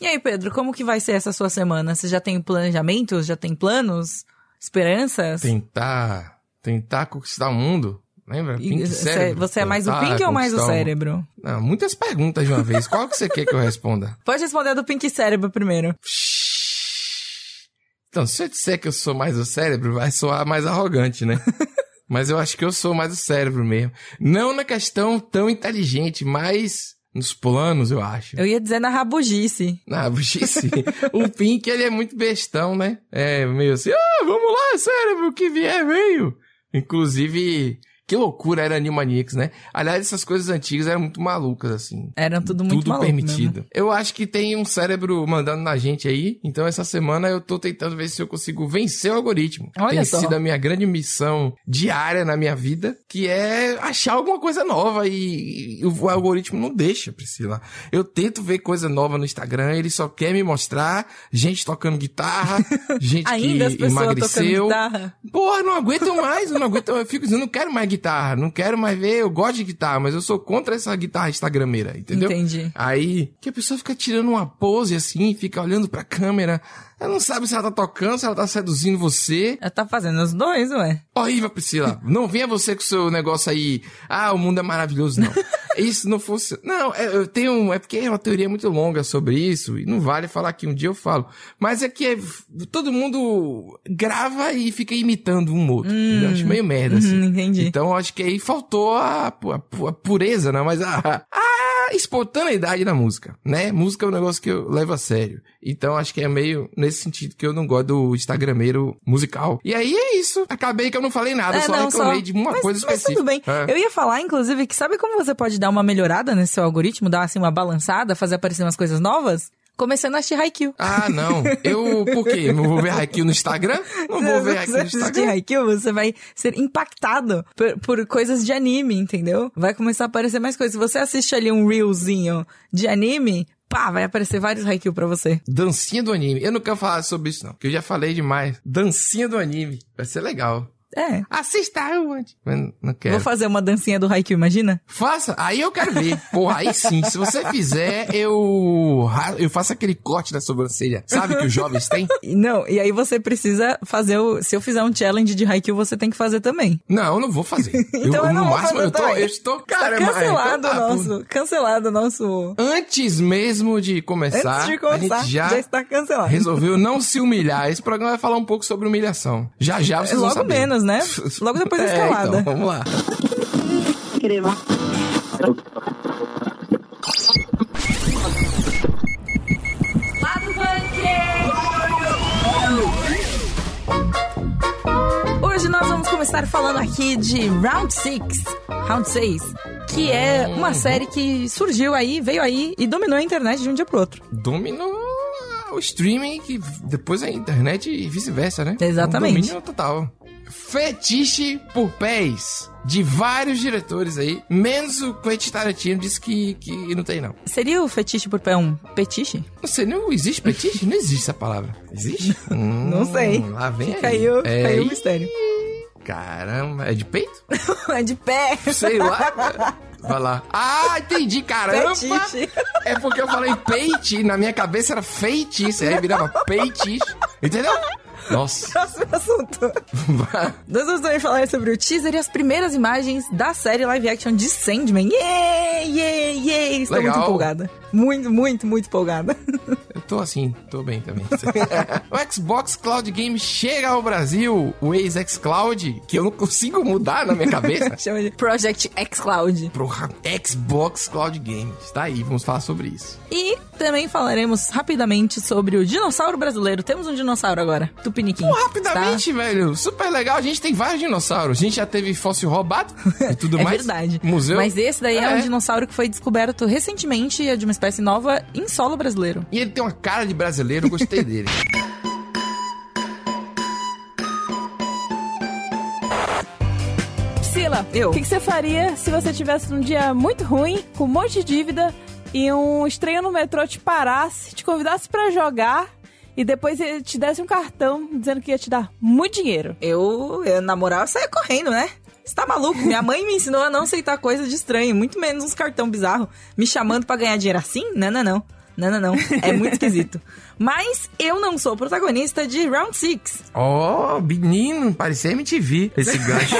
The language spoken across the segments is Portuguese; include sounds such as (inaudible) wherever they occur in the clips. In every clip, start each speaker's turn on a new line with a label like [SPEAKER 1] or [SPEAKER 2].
[SPEAKER 1] E aí, Pedro, como que vai ser essa sua semana? Você já tem planejamentos? Já tem planos? Esperanças?
[SPEAKER 2] Tentar, tentar conquistar o mundo. Lembra?
[SPEAKER 1] E
[SPEAKER 2] Pink
[SPEAKER 1] cê-
[SPEAKER 2] cérebro.
[SPEAKER 1] você é mais o Pink ou mais o cérebro?
[SPEAKER 2] Não, muitas perguntas de uma vez. Qual que você quer que eu responda? (laughs)
[SPEAKER 1] Pode responder do Pink Cérebro primeiro.
[SPEAKER 2] Então, se eu disser que eu sou mais o cérebro, vai soar mais arrogante, né? (laughs) mas eu acho que eu sou mais o cérebro mesmo. Não na questão tão inteligente, mas nos planos, eu acho.
[SPEAKER 1] Eu ia dizer na rabugice.
[SPEAKER 2] Na buchice. o Pink, ele é muito bestão, né? É meio assim, ah, vamos lá, cérebro, o que vier, veio. Inclusive, que loucura era Animaniacs, né? Aliás, essas coisas antigas eram muito malucas, assim.
[SPEAKER 1] Eram tudo muito
[SPEAKER 2] Tudo permitido.
[SPEAKER 1] mesmo.
[SPEAKER 2] Eu acho que tem um cérebro mandando na gente aí. Então, essa semana eu tô tentando ver se eu consigo vencer o algoritmo.
[SPEAKER 1] Olha
[SPEAKER 2] tem
[SPEAKER 1] só.
[SPEAKER 2] sido a minha grande missão diária na minha vida, que é achar alguma coisa nova e, e o algoritmo não deixa, Priscila. Eu tento ver coisa nova no Instagram, ele só quer me mostrar gente tocando guitarra, (laughs) gente
[SPEAKER 1] Ainda as
[SPEAKER 2] que
[SPEAKER 1] tocando
[SPEAKER 2] emagreceu.
[SPEAKER 1] guitarra.
[SPEAKER 2] Porra, não aguento mais, eu não aguento, eu fico dizendo, não quero mais guitarra, não quero mais ver, eu gosto de guitarra, mas eu sou contra essa guitarra instagrameira, entendeu?
[SPEAKER 1] Entendi.
[SPEAKER 2] Aí, que a pessoa fica tirando uma pose assim, fica olhando pra câmera, ela não sabe se ela tá tocando, se ela tá seduzindo você.
[SPEAKER 1] Ela tá fazendo os dois, ué.
[SPEAKER 2] Horrível, Priscila. Não venha você com o seu negócio aí, ah, o mundo é maravilhoso, não. (laughs) Isso não fosse. Não, é, eu tenho. É porque é uma teoria muito longa sobre isso, e não vale falar que um dia eu falo. Mas é que é- todo mundo grava e fica imitando um outro. Eu acho meio merda, assim.
[SPEAKER 1] Hum, entendi.
[SPEAKER 2] Então acho que aí faltou a, a a pureza, não, mas a, a espontaneidade da música, né? Música é um negócio que eu levo a sério. Então acho que é meio nesse sentido que eu não gosto do Instagrameiro musical. E aí é isso. Acabei que eu não falei nada, eu só reclamei de uma
[SPEAKER 1] É, mas,
[SPEAKER 2] coisa
[SPEAKER 1] mas
[SPEAKER 2] específica.
[SPEAKER 1] tudo bem.
[SPEAKER 2] É.
[SPEAKER 1] Eu ia falar, inclusive, que sabe como você pode dar uma melhorada nesse seu algoritmo? Dar, assim, uma balançada, fazer aparecer umas coisas novas? Começando a assistir Haikyuu.
[SPEAKER 2] Ah, não. Eu, por quê? Não vou ver Haikyuu no Instagram? Não vou ver
[SPEAKER 1] Se
[SPEAKER 2] Haikyuu no Instagram?
[SPEAKER 1] Haikyuu, você vai ser impactado por, por coisas de anime, entendeu? Vai começar a aparecer mais coisas. Se você assiste ali um reelzinho de anime, pá, vai aparecer vários Haikyuu pra você.
[SPEAKER 2] Dancinha do anime. Eu não quero falar sobre isso, não, porque eu já falei demais. Dancinha do anime. Vai ser legal.
[SPEAKER 1] É.
[SPEAKER 2] Assista eu antes. Mas não quero.
[SPEAKER 1] Vou fazer uma dancinha do Haikyuu, imagina?
[SPEAKER 2] Faça, aí eu quero ver. Porra, aí sim. Se você fizer, eu eu faço aquele corte da sobrancelha. Sabe que os jovens têm? (laughs)
[SPEAKER 1] Não, e aí você precisa fazer o... Se eu fizer um challenge de Haikyuu, você tem que fazer também.
[SPEAKER 2] Não, eu não vou fazer. (laughs)
[SPEAKER 1] Então eu
[SPEAKER 2] no
[SPEAKER 1] não vou
[SPEAKER 2] máximo,
[SPEAKER 1] fazer
[SPEAKER 2] eu tô, eu estou,
[SPEAKER 1] Tá
[SPEAKER 2] cara,
[SPEAKER 1] cancelado o
[SPEAKER 2] tá,
[SPEAKER 1] nosso... Cancelado o nosso...
[SPEAKER 2] Antes mesmo de começar,
[SPEAKER 1] Antes de começar,
[SPEAKER 2] a gente já,
[SPEAKER 1] já está cancelado.
[SPEAKER 2] resolveu não se humilhar. Esse programa vai falar um pouco sobre humilhação. Já já vocês vão
[SPEAKER 1] Logo
[SPEAKER 2] saber.
[SPEAKER 1] menos, né? Logo depois da
[SPEAKER 2] É,
[SPEAKER 1] escalada.
[SPEAKER 2] então, vamos lá.
[SPEAKER 1] Hoje nós vamos começar falando aqui de Round 6, Round 6, que é uma série que surgiu aí, veio aí e dominou a internet de um dia pro outro.
[SPEAKER 2] Dominou o streaming, que depois a internet e vice-versa, né?
[SPEAKER 1] Exatamente.
[SPEAKER 2] Um domínio total. Fetiche por pés. De vários diretores aí. Menos o Quentin Tarantino disse que, que não tem, não.
[SPEAKER 1] Seria o fetiche por pé um petiche?
[SPEAKER 2] Não sei, não existe fetiche? Não existe essa palavra. Existe? (laughs) Hum,
[SPEAKER 1] Não sei.
[SPEAKER 2] Lá vem
[SPEAKER 1] Fica
[SPEAKER 2] aí.
[SPEAKER 1] o,
[SPEAKER 2] É,
[SPEAKER 1] aí o mistério.
[SPEAKER 2] Caramba, é de peito? (laughs)
[SPEAKER 1] É de pé.
[SPEAKER 2] Sei lá. Vai lá. Ah, entendi, caramba. É porque eu falei peite, na minha cabeça era feitiço, aí virava peitiche. Entendeu? Nossa. (laughs)
[SPEAKER 1] Próximo assunto. Nós vamos também falar sobre o teaser e as primeiras imagens da série live action de Sandman. Yay, yay, yay. Estou
[SPEAKER 2] Legal.
[SPEAKER 1] muito empolgada. Muito, muito, muito empolgada.
[SPEAKER 2] Eu tô assim, tô bem também. (laughs) (laughs) o Xbox Cloud Game chega ao Brasil, o ex-xCloud, que eu não consigo mudar na minha cabeça.
[SPEAKER 1] Chama de Project X Cloud.
[SPEAKER 2] Pro Xbox Cloud Games. Tá aí, vamos falar sobre isso.
[SPEAKER 1] E também falaremos rapidamente sobre o dinossauro brasileiro. Temos um dinossauro agora, Tupiniquim.
[SPEAKER 2] Pô, rapidamente,
[SPEAKER 1] Tá?
[SPEAKER 2] velho. Super legal. A gente tem vários dinossauros. A gente já teve fóssil roubado e tudo (laughs)
[SPEAKER 1] É
[SPEAKER 2] mais.
[SPEAKER 1] verdade.
[SPEAKER 2] Museu.
[SPEAKER 1] Mas esse daí é. um
[SPEAKER 2] É.
[SPEAKER 1] dinossauro que foi descoberto recentemente e é de uma espécie nova em solo brasileiro.
[SPEAKER 2] E ele tem uma cara de brasileiro, gostei dele. (laughs)
[SPEAKER 3] Priscila,
[SPEAKER 1] Eu.
[SPEAKER 3] o que, que você faria se você tivesse num dia muito ruim, com um monte de dívida, e um estranho no metrô te parasse, te convidasse pra jogar, e depois ele te desse um cartão dizendo que ia te dar muito dinheiro?
[SPEAKER 1] Eu, eu na moral, eu saia correndo, né? Você tá maluco? Minha mãe me ensinou a não aceitar coisa de estranho, muito menos uns cartão bizarro. Me chamando pra ganhar dinheiro assim? Não, não, não. Não, não, não. É muito esquisito. (laughs) Mas eu não sou protagonista de Round 6.
[SPEAKER 2] Ó, menino, parecia MTV esse gancho.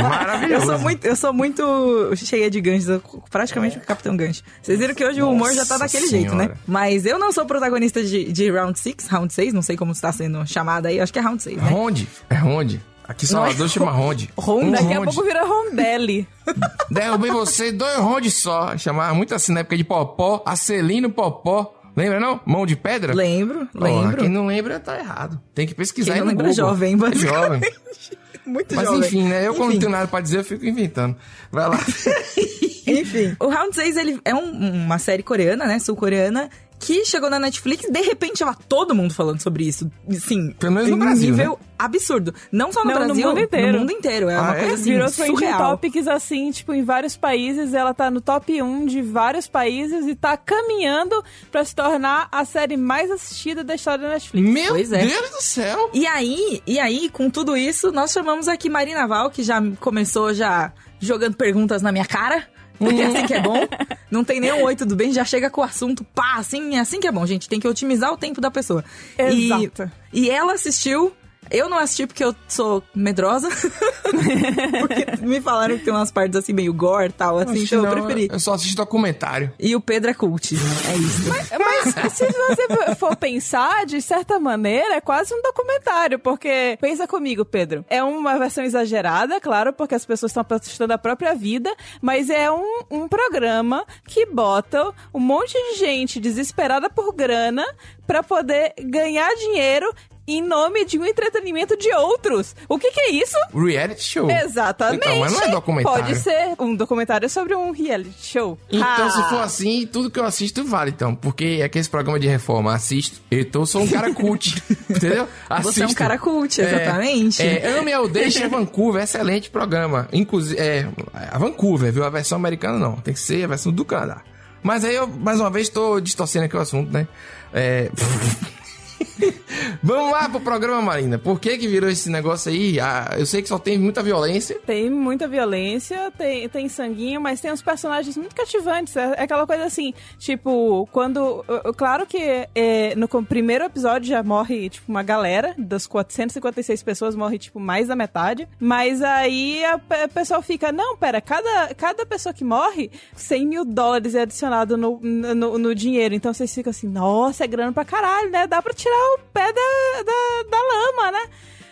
[SPEAKER 2] Maravilhoso. (laughs)
[SPEAKER 1] Eu sou muito, eu sou muito cheia de ganchos, praticamente o Capitão Gancho. Vocês viram que hoje o humor já tá
[SPEAKER 2] Nossa
[SPEAKER 1] daquele jeito, né?
[SPEAKER 2] Senhora.
[SPEAKER 1] Mas eu não sou protagonista de, de Round 6, Round 6, não sei como está sendo chamada aí, acho que é Round 6, né?
[SPEAKER 2] Ronde, é Ronde. Aqui Salvador
[SPEAKER 1] Não é
[SPEAKER 2] chama Ronde.
[SPEAKER 1] Ronde?
[SPEAKER 2] Um
[SPEAKER 3] Daqui a
[SPEAKER 2] ronde.
[SPEAKER 3] pouco vira rondelli. (laughs)
[SPEAKER 2] Derrubei você, dois rondes só. Chamava muito assim na época de Popó, Acelino Popó. Lembra não? Mão de pedra?
[SPEAKER 1] Lembro,
[SPEAKER 2] Ó,
[SPEAKER 1] lembro.
[SPEAKER 2] quem não lembra tá errado. Tem que pesquisar
[SPEAKER 1] Quem não
[SPEAKER 2] no
[SPEAKER 1] lembra é
[SPEAKER 2] Google.
[SPEAKER 1] jovem,
[SPEAKER 2] É
[SPEAKER 1] basicamente.
[SPEAKER 2] jovem. (laughs)
[SPEAKER 1] Muito
[SPEAKER 2] Mas
[SPEAKER 1] jovem.
[SPEAKER 2] enfim, né? Eu quando não
[SPEAKER 1] Enfim.
[SPEAKER 2] tenho nada pra dizer, eu fico inventando. Vai lá. (laughs)
[SPEAKER 1] Enfim, o Round 6 ele é um- uma série coreana, né? Sul-coreana. Que chegou na Netflix, de repente tava todo mundo falando sobre isso. Sim,
[SPEAKER 2] Pelo menos no
[SPEAKER 1] um
[SPEAKER 2] Brasil,
[SPEAKER 1] nível
[SPEAKER 2] né?
[SPEAKER 1] absurdo. Não só no
[SPEAKER 3] Não, no
[SPEAKER 1] Brasil,
[SPEAKER 3] mundo inteiro.
[SPEAKER 1] no mundo inteiro. É
[SPEAKER 2] Ah,
[SPEAKER 1] uma
[SPEAKER 2] é?
[SPEAKER 1] coisa assim,
[SPEAKER 3] Virou trending
[SPEAKER 1] surreal.
[SPEAKER 3] topics assim, tipo, em vários países. Ela tá no top 1 de vários países e tá caminhando pra se tornar a série mais assistida da história da Netflix.
[SPEAKER 2] Meu
[SPEAKER 1] Pois é.
[SPEAKER 2] Deus do céu.
[SPEAKER 1] E aí, e aí, com tudo isso, nós chamamos aqui Marina Val, que já começou já jogando perguntas na minha cara. Porque é assim que é bom. (laughs) Não tem nenhum oi, tudo bem, já chega com o assunto, pá, assim, é assim que é bom, gente. Tem que otimizar o tempo da pessoa.
[SPEAKER 3] Exato.
[SPEAKER 1] E, e ela assistiu. Eu não assisti porque eu sou medrosa. (laughs) porque me falaram que tem umas partes assim meio gore e tal, assim,
[SPEAKER 2] Acho
[SPEAKER 1] então eu preferi.
[SPEAKER 2] Eu só assisto documentário.
[SPEAKER 1] E o Pedro é cult. É isso.
[SPEAKER 3] Mas (laughs) se você for pensar, de certa maneira, é quase um documentário, porque pensa comigo, Pedro. É uma versão exagerada, claro, porque as pessoas estão protestando a própria vida, mas é um, um programa que bota um monte de gente desesperada por grana pra poder ganhar dinheiro em nome de um entretenimento de outros. O que, que é isso?
[SPEAKER 2] Reality show.
[SPEAKER 3] Exatamente.
[SPEAKER 2] Então, mas não é documentário.
[SPEAKER 3] Pode ser um documentário sobre um reality show.
[SPEAKER 2] Então,
[SPEAKER 3] Ah.
[SPEAKER 2] se for assim, tudo que eu assisto vale, então. Porque aqueles programas de reforma, assisto. Eu sou um cara cult. (laughs) entendeu?
[SPEAKER 1] Você é um
[SPEAKER 2] Assisto.
[SPEAKER 1] cara cult, exatamente.
[SPEAKER 2] É, é, Ame ou Deixe Vancouver, excelente programa. Inclusive, é, a Vancouver, viu? A versão americana não. Tem que ser a versão do Canadá. Mas aí eu, mais uma vez, tô distorcendo aqui o assunto, né? É... (laughs) (laughs) Vamos lá pro programa, Marina. Por que que virou esse negócio aí? Ah, eu sei que só tem muita violência.
[SPEAKER 3] Tem muita violência, tem, tem sanguinho, mas tem uns personagens muito cativantes. É, é aquela coisa assim, tipo, quando. Claro que é, no primeiro episódio já morre, tipo, uma galera. Das 456 pessoas morre, tipo, mais da metade. Mas aí a, pe- o pessoal fica, não, pera, cada, cada pessoa que morre, 100 mil dólares é adicionado no, no, no dinheiro. Então vocês ficam assim, nossa, é grana pra caralho, né? Dá pra tirar o pé da, da, da lama, né?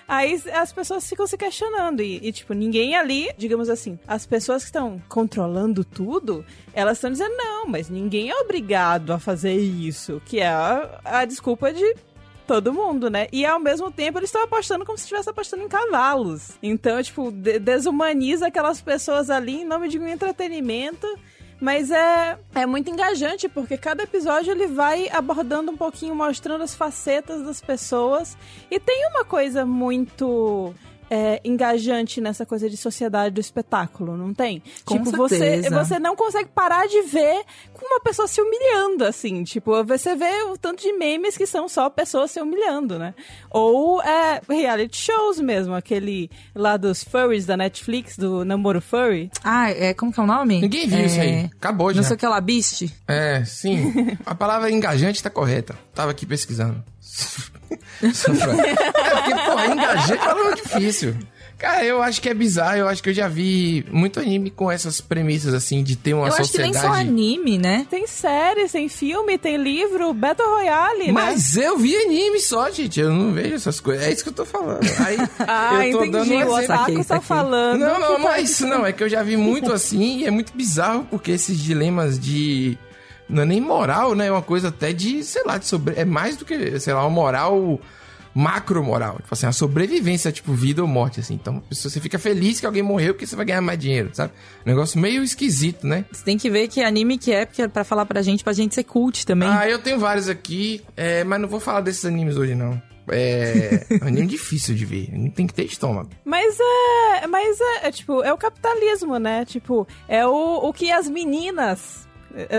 [SPEAKER 3] Aí as pessoas ficam se questionando. E, e, tipo, ninguém ali, digamos assim, as pessoas que estão controlando tudo, elas estão dizendo, não, mas ninguém é obrigado a fazer isso. Que é a, a desculpa de todo mundo, né? E ao mesmo tempo eles estão apostando como se estivesse apostando em cavalos. Então, tipo, de- desumaniza aquelas pessoas ali em nome de um entretenimento. Mas é, é muito engajante, porque cada episódio ele vai abordando um pouquinho, mostrando as facetas das pessoas. E tem uma coisa muito é, engajante nessa coisa de sociedade do espetáculo, não tem?
[SPEAKER 1] Com
[SPEAKER 3] tipo, você, você não consegue parar de ver com uma pessoa se humilhando, assim. Tipo, você vê o tanto de memes que são só pessoas se humilhando, né? Ou é, reality shows mesmo, aquele lá dos furries da Netflix, do Namoro Furry.
[SPEAKER 1] Ah, é, como que é o nome?
[SPEAKER 2] Ninguém viu
[SPEAKER 1] É,
[SPEAKER 2] isso aí. Acabou já.
[SPEAKER 1] Não sei o que lá, Beast.
[SPEAKER 2] É, sim. A palavra engajante tá correta. Tava aqui pesquisando. (laughs) Pra- É porque, porra, engajante palavra difícil. Cara, eu acho que é bizarro. Eu acho que eu já vi muito anime com essas premissas, assim, de ter uma
[SPEAKER 1] Eu acho que nem
[SPEAKER 2] sociedade...
[SPEAKER 1] só anime, né?
[SPEAKER 3] Tem série, tem filme, tem livro, Battle Royale, né?
[SPEAKER 2] Mas eu vi anime só, gente. Eu não vejo essas coisas. É isso que eu tô falando. Aí, (laughs)
[SPEAKER 3] Ah,
[SPEAKER 2] eu tô
[SPEAKER 3] entendi.
[SPEAKER 2] dando um
[SPEAKER 3] o. Otaku tá
[SPEAKER 1] saquei.
[SPEAKER 3] falando.
[SPEAKER 2] Não, não, não
[SPEAKER 3] tá-
[SPEAKER 2] é isso não. É que eu já vi muito assim e é muito bizarro porque esses dilemas de... Não é nem moral, né? É uma coisa até de, sei lá, de sobre... É mais do que, sei lá, uma moral macro moral. Tipo assim, a sobrevivência, tipo, vida ou morte, assim. Então, pessoa- você fica feliz que alguém morreu porque você vai ganhar mais dinheiro, sabe? Um negócio meio esquisito, né?
[SPEAKER 1] Você tem que ver que anime que é, porque é pra falar pra gente, pra gente ser cult também.
[SPEAKER 2] Ah, eu tenho vários aqui, é, mas não vou falar desses animes hoje, não. É, é um anime (laughs) difícil de ver. Não tem que ter estômago.
[SPEAKER 3] Mas é. Mas é, é, tipo, é o capitalismo, né? Tipo, é o, o que as meninas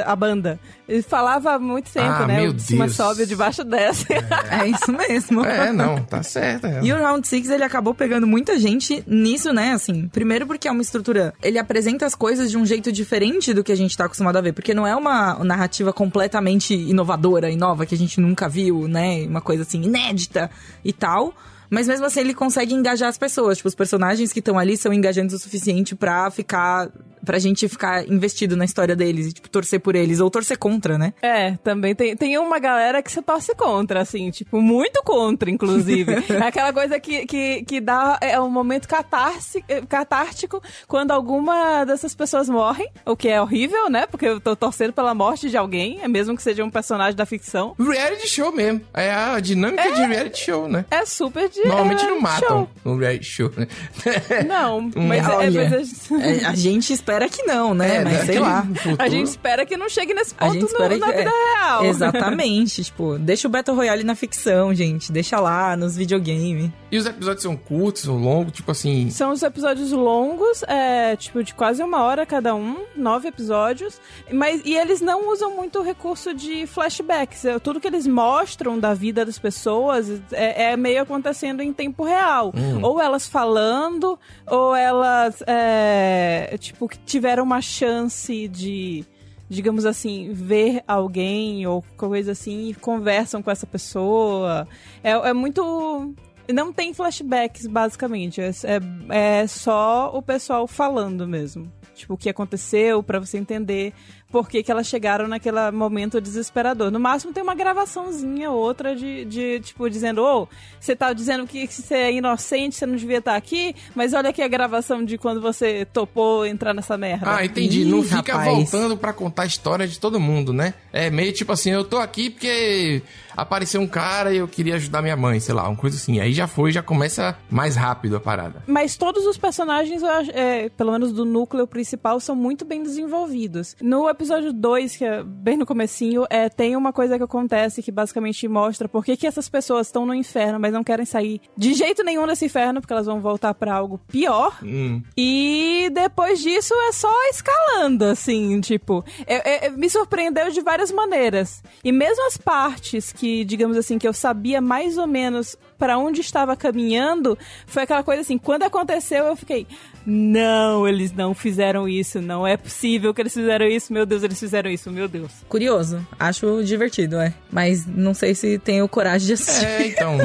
[SPEAKER 3] a banda. Ele falava há muito tempo,
[SPEAKER 2] Ah,
[SPEAKER 3] né?
[SPEAKER 2] meu
[SPEAKER 3] o de cima
[SPEAKER 2] Deus.
[SPEAKER 3] sobe, o de baixo desce. (laughs)
[SPEAKER 1] É isso mesmo.
[SPEAKER 2] É, não, tá certo. é.
[SPEAKER 1] E o Round Six ele acabou pegando muita gente nisso, né? Assim, primeiro porque é uma estrutura. Ele apresenta as coisas de um jeito diferente do que a gente tá acostumado a ver. Porque não é uma narrativa completamente inovadora e nova que a gente nunca viu, né? Uma coisa assim, inédita e tal. Mas mesmo assim ele consegue engajar as pessoas. Tipo, os personagens que estão ali são engajantes o suficiente pra ficar. pra gente ficar investido na história deles e, tipo, torcer por eles. Ou torcer contra, né?
[SPEAKER 3] É, também tem, tem uma galera que você torce contra, assim, tipo, muito contra, inclusive. (laughs) é aquela coisa que, que, que dá é um momento catarse, eh, catártico quando alguma dessas pessoas morrem, o que é horrível, né? Porque eu tô torcendo pela morte de alguém, é mesmo que seja um personagem da ficção.
[SPEAKER 2] Reality show mesmo. É a dinâmica de reality show, né?
[SPEAKER 3] É super de.
[SPEAKER 2] Normalmente
[SPEAKER 3] é,
[SPEAKER 2] não matam
[SPEAKER 3] show.
[SPEAKER 2] no reality show, né? (laughs)
[SPEAKER 3] Não, mas, é,
[SPEAKER 1] Olha,
[SPEAKER 3] mas a-
[SPEAKER 1] É, a gente espera que não, né?
[SPEAKER 2] É,
[SPEAKER 1] Mas sei
[SPEAKER 2] daquele
[SPEAKER 1] lá.
[SPEAKER 2] futuro.
[SPEAKER 3] a gente espera que não chegue nesse
[SPEAKER 1] A
[SPEAKER 3] ponto no-
[SPEAKER 1] espera
[SPEAKER 3] na
[SPEAKER 1] que.
[SPEAKER 3] vida
[SPEAKER 1] é,
[SPEAKER 3] real. (laughs) (laughs)
[SPEAKER 1] Exatamente. tipo, deixa o Battle Royale na ficção, gente. Deixa lá nos videogames.
[SPEAKER 2] E os episódios são curtos ou longos, tipo assim.
[SPEAKER 3] São os episódios longos, é, tipo, de quase uma hora cada um, nove episódios. Mas, e eles não usam muito o recurso de flashbacks. É, Tudo que eles mostram da vida das pessoas é, é meio acontecendo em tempo real. Ou elas falando, ou elas, é, tipo, que tiveram uma chance de digamos assim, ver alguém ou coisa assim e conversam com essa pessoa. É, é muito. Não tem flashbacks, basicamente. É, é, é só o pessoal falando mesmo. Tipo, o que aconteceu, pra você entender por que, que elas chegaram naquele momento desesperador. No máximo tem uma gravaçãozinha, outra de, de tipo, dizendo, ô, você tá dizendo que você é inocente, você não devia estar aqui, mas olha aqui a gravação de quando você topou entrar nessa merda.
[SPEAKER 2] Ah, entendi.
[SPEAKER 1] Ih,
[SPEAKER 2] não fica
[SPEAKER 1] rapaz.
[SPEAKER 2] voltando pra contar a história de todo mundo, né? É meio tipo assim, eu tô aqui porque apareceu um cara e eu queria ajudar minha mãe, sei lá, uma coisa assim. Aí já foi, já começa mais rápido a parada.
[SPEAKER 3] Mas todos os personagens, é, pelo menos do núcleo principal, são muito bem desenvolvidos. No episódio 2, que é bem no comecinho, é, tem uma coisa que acontece que basicamente mostra por que, que essas pessoas estão no inferno, mas não querem sair de jeito nenhum desse inferno, porque elas vão voltar pra algo pior.
[SPEAKER 2] Hum.
[SPEAKER 3] E depois disso é só escalando, assim, tipo. é- é- me surpreendeu de várias maneiras. E mesmo as partes que, digamos assim, que eu sabia mais ou menos pra onde estava caminhando, foi aquela coisa assim, quando aconteceu eu fiquei. Não, eles não fizeram isso, não é possível que eles fizeram isso, meu Deus, eles fizeram isso, meu Deus.
[SPEAKER 1] Curioso. Acho divertido, é. Mas não sei se tenho coragem de assistir.
[SPEAKER 2] É, então,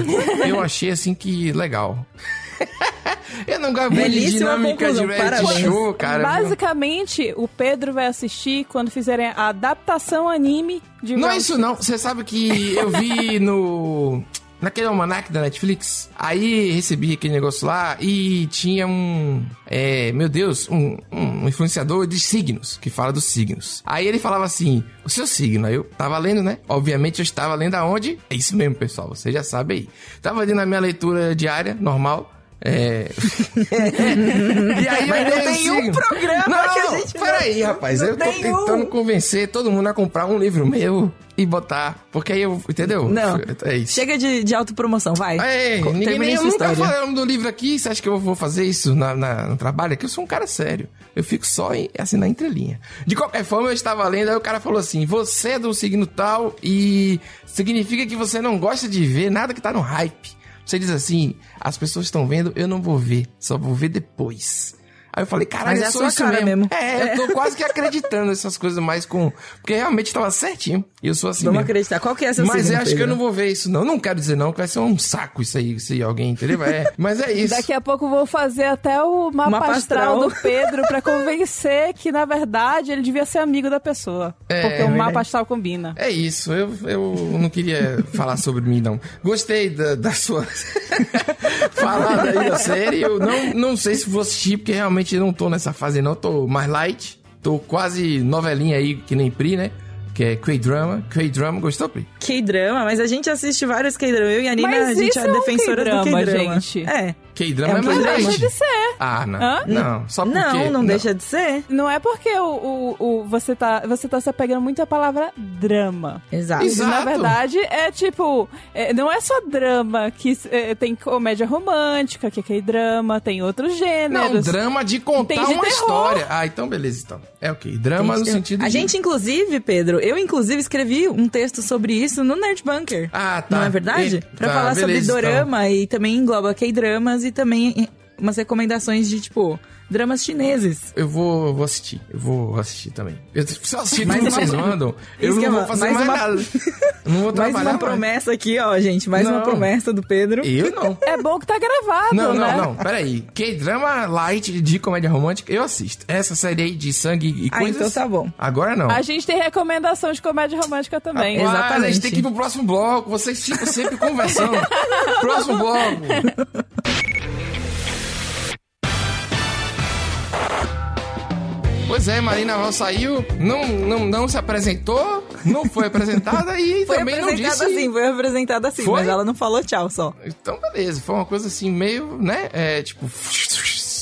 [SPEAKER 2] eu achei assim que legal. Eu não gosto muito de dinâmica de reality show, cara.
[SPEAKER 3] Basicamente, o Pedro vai assistir quando fizerem a adaptação anime de
[SPEAKER 2] Não é isso não. Você sabe que eu vi no... Naquele almanac da Netflix, aí recebi aquele negócio lá e tinha um, é, meu Deus, um, um influenciador de signos, que fala dos signos. Aí ele falava assim, o seu signo, aí eu tava lendo, né? Obviamente eu estava lendo aonde? É isso mesmo, pessoal, você já sabe aí. Tava lendo a minha leitura diária, normal, é... (laughs) e aí
[SPEAKER 1] Mas não tem um programa
[SPEAKER 2] não,
[SPEAKER 1] que a gente
[SPEAKER 2] Peraí,
[SPEAKER 1] não-
[SPEAKER 2] rapaz,
[SPEAKER 1] não
[SPEAKER 2] eu tô tentando
[SPEAKER 1] um.
[SPEAKER 2] convencer todo mundo a comprar um livro meu e botar. Porque aí eu. Entendeu?
[SPEAKER 1] Não.
[SPEAKER 2] É isso.
[SPEAKER 1] Chega de, de autopromoção, vai. Co-
[SPEAKER 2] ninguém nem, eu
[SPEAKER 1] sua
[SPEAKER 2] nunca
[SPEAKER 1] história.
[SPEAKER 2] falei do livro aqui. Você acha que eu vou fazer isso na, na- no trabalho? Aqui eu sou um cara sério. Eu fico só em, assim na entrelinha. De qualquer forma, eu estava lendo, aí o cara falou assim: você é do signo tal e significa que você não gosta de ver nada que tá no hype. Você diz assim: as pessoas estão vendo, eu não vou ver, só vou ver depois. Aí eu falei, caralho,
[SPEAKER 1] Mas
[SPEAKER 2] eu
[SPEAKER 1] é
[SPEAKER 2] sou isso
[SPEAKER 1] cara
[SPEAKER 2] mesmo.
[SPEAKER 1] mesmo.
[SPEAKER 2] É, eu tô quase que acreditando nessas coisas mais com. Porque realmente tava certinho. E eu sou assim
[SPEAKER 1] Vamos
[SPEAKER 2] mesmo.
[SPEAKER 1] acreditar. Qual que é seu
[SPEAKER 2] Mas
[SPEAKER 1] signo,
[SPEAKER 2] eu acho que eu não vou ver isso, não. Não quero dizer não, que vai ser um saco isso aí, se alguém, entendeu? É, mas é isso.
[SPEAKER 3] Daqui a pouco eu vou fazer até o mapa,
[SPEAKER 1] Mapa
[SPEAKER 3] astral,
[SPEAKER 1] astral.
[SPEAKER 3] do Pedro pra convencer que, na verdade, ele devia ser amigo da pessoa.
[SPEAKER 2] É,
[SPEAKER 3] porque o
[SPEAKER 2] verdade.
[SPEAKER 3] mapa astral combina.
[SPEAKER 2] É isso, eu, eu não queria falar sobre mim, não. Gostei da, da sua (laughs) falada aí da série. Eu não, não sei se vou assistir, porque realmente eu não tô nessa fase, não. Tô mais light. Tô quase novelinha aí, que nem Pri, né? Que é K-Drama. K-Drama, gostou, Pri?
[SPEAKER 1] K-drama, mas a gente assiste vários K-drama. Eu e a Nina,
[SPEAKER 3] Mas
[SPEAKER 1] a gente é,
[SPEAKER 3] é um
[SPEAKER 1] defensora do
[SPEAKER 3] K-drama. gente.
[SPEAKER 1] É.
[SPEAKER 2] K-drama
[SPEAKER 1] É
[SPEAKER 2] é,
[SPEAKER 1] um
[SPEAKER 2] mais
[SPEAKER 1] K-drama.
[SPEAKER 2] light.
[SPEAKER 3] Deixa de ser.
[SPEAKER 2] Ah, não.
[SPEAKER 3] Hã?
[SPEAKER 2] Não, só porque...
[SPEAKER 1] Não, não deixa de ser.
[SPEAKER 3] Não é porque o, o, o- você, tá, você tá se apegando muito à palavra drama.
[SPEAKER 1] Exato.
[SPEAKER 2] Exato.
[SPEAKER 3] Na verdade, é tipo, é, não é só drama, que é, tem comédia romântica, que é K-drama, tem outros
[SPEAKER 2] Não,
[SPEAKER 3] gêneros.
[SPEAKER 2] drama de contar
[SPEAKER 3] Tem de
[SPEAKER 2] uma
[SPEAKER 3] terror.
[SPEAKER 2] história. Ah, então beleza, então. É ok. Drama no sentido
[SPEAKER 1] A
[SPEAKER 2] de...
[SPEAKER 1] gente, inclusive, Pedro, eu inclusive escrevi um texto sobre isso no Nerd Bunker.
[SPEAKER 2] Ah, tá.
[SPEAKER 1] Não é verdade?
[SPEAKER 2] E-
[SPEAKER 1] Pra
[SPEAKER 2] tá,
[SPEAKER 1] falar
[SPEAKER 2] beleza,
[SPEAKER 1] sobre dorama e também engloba K-dramas e também umas recomendações de, tipo, dramas chineses.
[SPEAKER 2] Eu vou, vou assistir. Eu vou assistir também. Eu, se eu assistir
[SPEAKER 1] Mas
[SPEAKER 2] tudo que
[SPEAKER 1] mais
[SPEAKER 2] vocês
[SPEAKER 1] uma-
[SPEAKER 2] mandam, eu
[SPEAKER 1] que
[SPEAKER 2] não
[SPEAKER 1] é
[SPEAKER 2] vou fazer
[SPEAKER 1] mais
[SPEAKER 2] mais,
[SPEAKER 1] uma-
[SPEAKER 2] nada. Eu não vou (laughs)
[SPEAKER 1] Mais
[SPEAKER 2] trabalhar
[SPEAKER 1] uma
[SPEAKER 2] mais.
[SPEAKER 1] promessa aqui, ó, gente. Mais uma
[SPEAKER 2] Não.
[SPEAKER 1] promessa do Pedro.
[SPEAKER 2] Eu não.
[SPEAKER 3] É bom que tá gravado,
[SPEAKER 2] Não,
[SPEAKER 3] né?
[SPEAKER 2] não, não. Peraí. K-drama light de comédia romântica, eu assisto. Essa série aí de sangue e
[SPEAKER 1] Ah,
[SPEAKER 2] coisas...
[SPEAKER 1] então tá bom.
[SPEAKER 2] Agora não.
[SPEAKER 3] A gente tem recomendação de comédia romântica também.
[SPEAKER 2] Rapaz,
[SPEAKER 1] exatamente.
[SPEAKER 2] a gente tem que ir pro próximo bloco. Vocês ficam sempre conversando. (laughs) próximo bloco. Pois é, Marina Val saiu, não, não, não se apresentou, não foi apresentada e (laughs)
[SPEAKER 1] Foi
[SPEAKER 2] também não
[SPEAKER 1] apresentada
[SPEAKER 2] disse...
[SPEAKER 1] assim, foi apresentada assim,
[SPEAKER 2] Foi?
[SPEAKER 1] mas ela não falou tchau só.
[SPEAKER 2] Então, beleza, foi uma coisa assim, meio, né, é, tipo...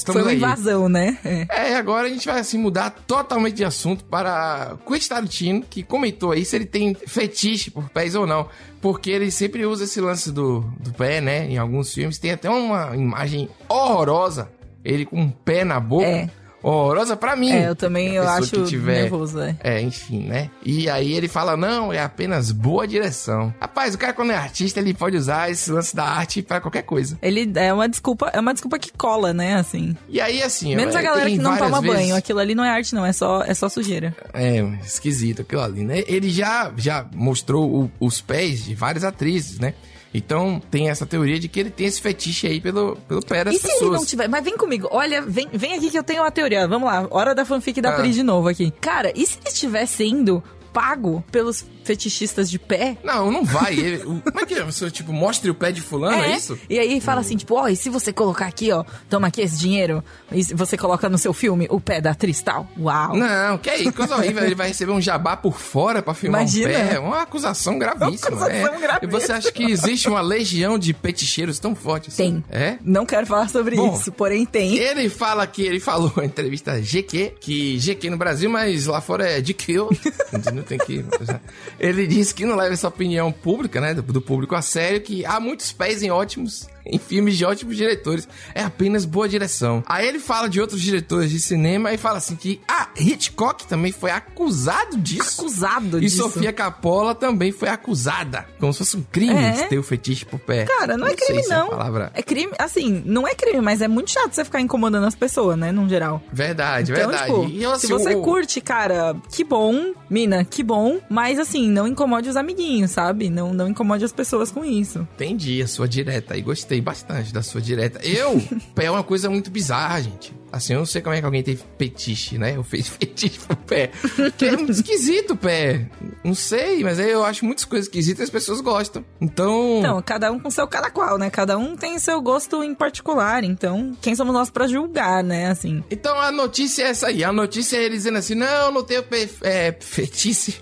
[SPEAKER 2] Estamos
[SPEAKER 1] foi uma
[SPEAKER 2] aí.
[SPEAKER 1] invasão, né? É.
[SPEAKER 2] É, agora a gente vai assim mudar totalmente de assunto para Quentin Tarantino, que comentou aí se ele tem fetiche por pés ou não. Porque ele sempre usa esse lance do, do pé, né? Em alguns filmes. Tem até uma imagem horrorosa. Ele com um pé na boca.
[SPEAKER 1] É.
[SPEAKER 2] Horrorosa pra mim.
[SPEAKER 1] É, eu também eu acho
[SPEAKER 2] tiver-
[SPEAKER 1] nervoso, é.
[SPEAKER 2] É, enfim, né? E aí ele fala, não, é apenas boa direção. Rapaz, o cara quando é artista, ele pode usar esse lance da arte pra qualquer coisa.
[SPEAKER 1] Ele é uma desculpa, é uma desculpa que cola, né, assim.
[SPEAKER 2] E aí, assim...
[SPEAKER 1] Menos
[SPEAKER 2] eu-
[SPEAKER 1] a galera que não toma
[SPEAKER 2] vezes-
[SPEAKER 1] banho. Aquilo ali não é arte, não, é só, é só sujeira.
[SPEAKER 2] É, esquisito aquilo ali, né? Ele já, já mostrou o- os pés de várias atrizes, né? Então tem essa teoria de que ele tem esse fetiche aí pelo, pelo pé das
[SPEAKER 1] E se
[SPEAKER 2] pessoas.
[SPEAKER 1] ele não tiver? Mas vem comigo, olha, vem, vem aqui que eu tenho uma teoria. Vamos lá, hora da fanfic da
[SPEAKER 2] Ah.
[SPEAKER 1] Pri de novo aqui. Cara, e se ele estiver sendo pago pelos fetichistas de pé?
[SPEAKER 2] Não, não vai. Ele, o- como é que é? Você, tipo, mostre o pé de fulano, é, isso?
[SPEAKER 1] E aí fala assim, tipo, ó, e se você colocar aqui, ó, toma aqui esse dinheiro, e você coloca no seu filme o pé da atriz tal? Uau!
[SPEAKER 2] Não, que aí, coisa horrível. Ele vai receber um jabá por fora pra filmar
[SPEAKER 1] Imagina.
[SPEAKER 2] um pé. É uma acusação gravíssima.
[SPEAKER 1] Uma acusação
[SPEAKER 2] é.
[SPEAKER 1] gravíssima.
[SPEAKER 2] E você acha que existe uma legião de peticheiros tão forte assim?
[SPEAKER 1] Tem.
[SPEAKER 2] É?
[SPEAKER 1] Não quero falar sobre
[SPEAKER 2] Bom,
[SPEAKER 1] isso, porém tem.
[SPEAKER 2] Ele fala que ele falou em entrevista GQ, que GQ no Brasil, mas lá fora é GQ. (laughs) Não tem que. (laughs) Ele disse que não leva essa opinião pública, né? Do, do público a sério, que há muitos pés em ótimos. Em filmes de ótimos diretores. É apenas boa direção. Aí ele fala de outros diretores de cinema e fala assim que ah, Hitchcock também foi acusado disso.
[SPEAKER 1] Acusado
[SPEAKER 2] E
[SPEAKER 1] disso.
[SPEAKER 2] Sofia Coppola também foi acusada. Como se fosse um crime
[SPEAKER 1] É.
[SPEAKER 2] ter o fetiche pro pé.
[SPEAKER 1] Cara, não, é
[SPEAKER 2] sei
[SPEAKER 1] crime,
[SPEAKER 2] se a
[SPEAKER 1] não.
[SPEAKER 2] palavra...
[SPEAKER 1] É crime, assim, não é crime, mas é muito chato você ficar incomodando as pessoas, né, no geral.
[SPEAKER 2] Verdade,
[SPEAKER 1] Então,
[SPEAKER 2] verdade.
[SPEAKER 1] tipo,
[SPEAKER 2] E eu,
[SPEAKER 1] se
[SPEAKER 2] assim,
[SPEAKER 1] você
[SPEAKER 2] o-
[SPEAKER 1] curte, cara, que bom, mina, que bom, mas assim, não incomode os amiguinhos, sabe? Não, não incomode as pessoas com isso.
[SPEAKER 2] Entendi a sua direta aí, gostei bastante da sua direta. Eu, (laughs) pé é uma coisa muito bizarra, gente. Assim, eu não sei como é que alguém tem fetiche, né? Eu fiz (laughs) fetiche pro pé. Que é muito esquisito o pé. Não sei, mas aí eu acho muitas coisas esquisitas e as pessoas gostam. Então.
[SPEAKER 1] Então, cada um com seu cada qual, né? Cada um tem seu gosto em particular, então, quem somos nós pra julgar, né, assim.
[SPEAKER 2] Então a notícia é essa aí. A notícia é ele dizendo assim: não, não tenho pe- é, fetiche.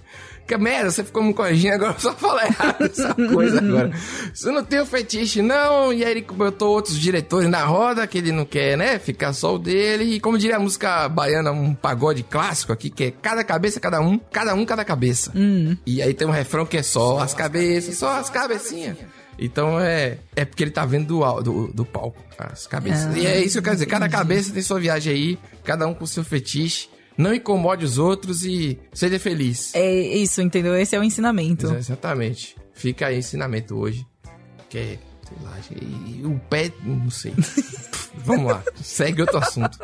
[SPEAKER 2] Que merda, você ficou me corrigindo agora, eu só falar errado essa (laughs) coisa agora. Você não tem o fetiche, não. E aí ele botou outros diretores na roda, que ele não quer, né? Ficar só o dele. E como diria a música baiana, um pagode clássico aqui, que é cada cabeça, cada um, cada um, cada cabeça. E aí tem um refrão que é só as cabeças, só as cabecinhas. Então é, é porque ele tá vendo do, do, do palco as cabeças.
[SPEAKER 1] Ah,
[SPEAKER 2] e é isso que eu quero dizer. Cada cabeça tem sua viagem aí, cada um com seu fetiche. Não incomode os outros e seja feliz.
[SPEAKER 1] É isso, entendeu? Esse é o ensinamento.
[SPEAKER 2] Exatamente. Fica aí ensinamento hoje. Que é, sei lá, e o pé, não sei. (laughs) Vamos lá, segue outro assunto.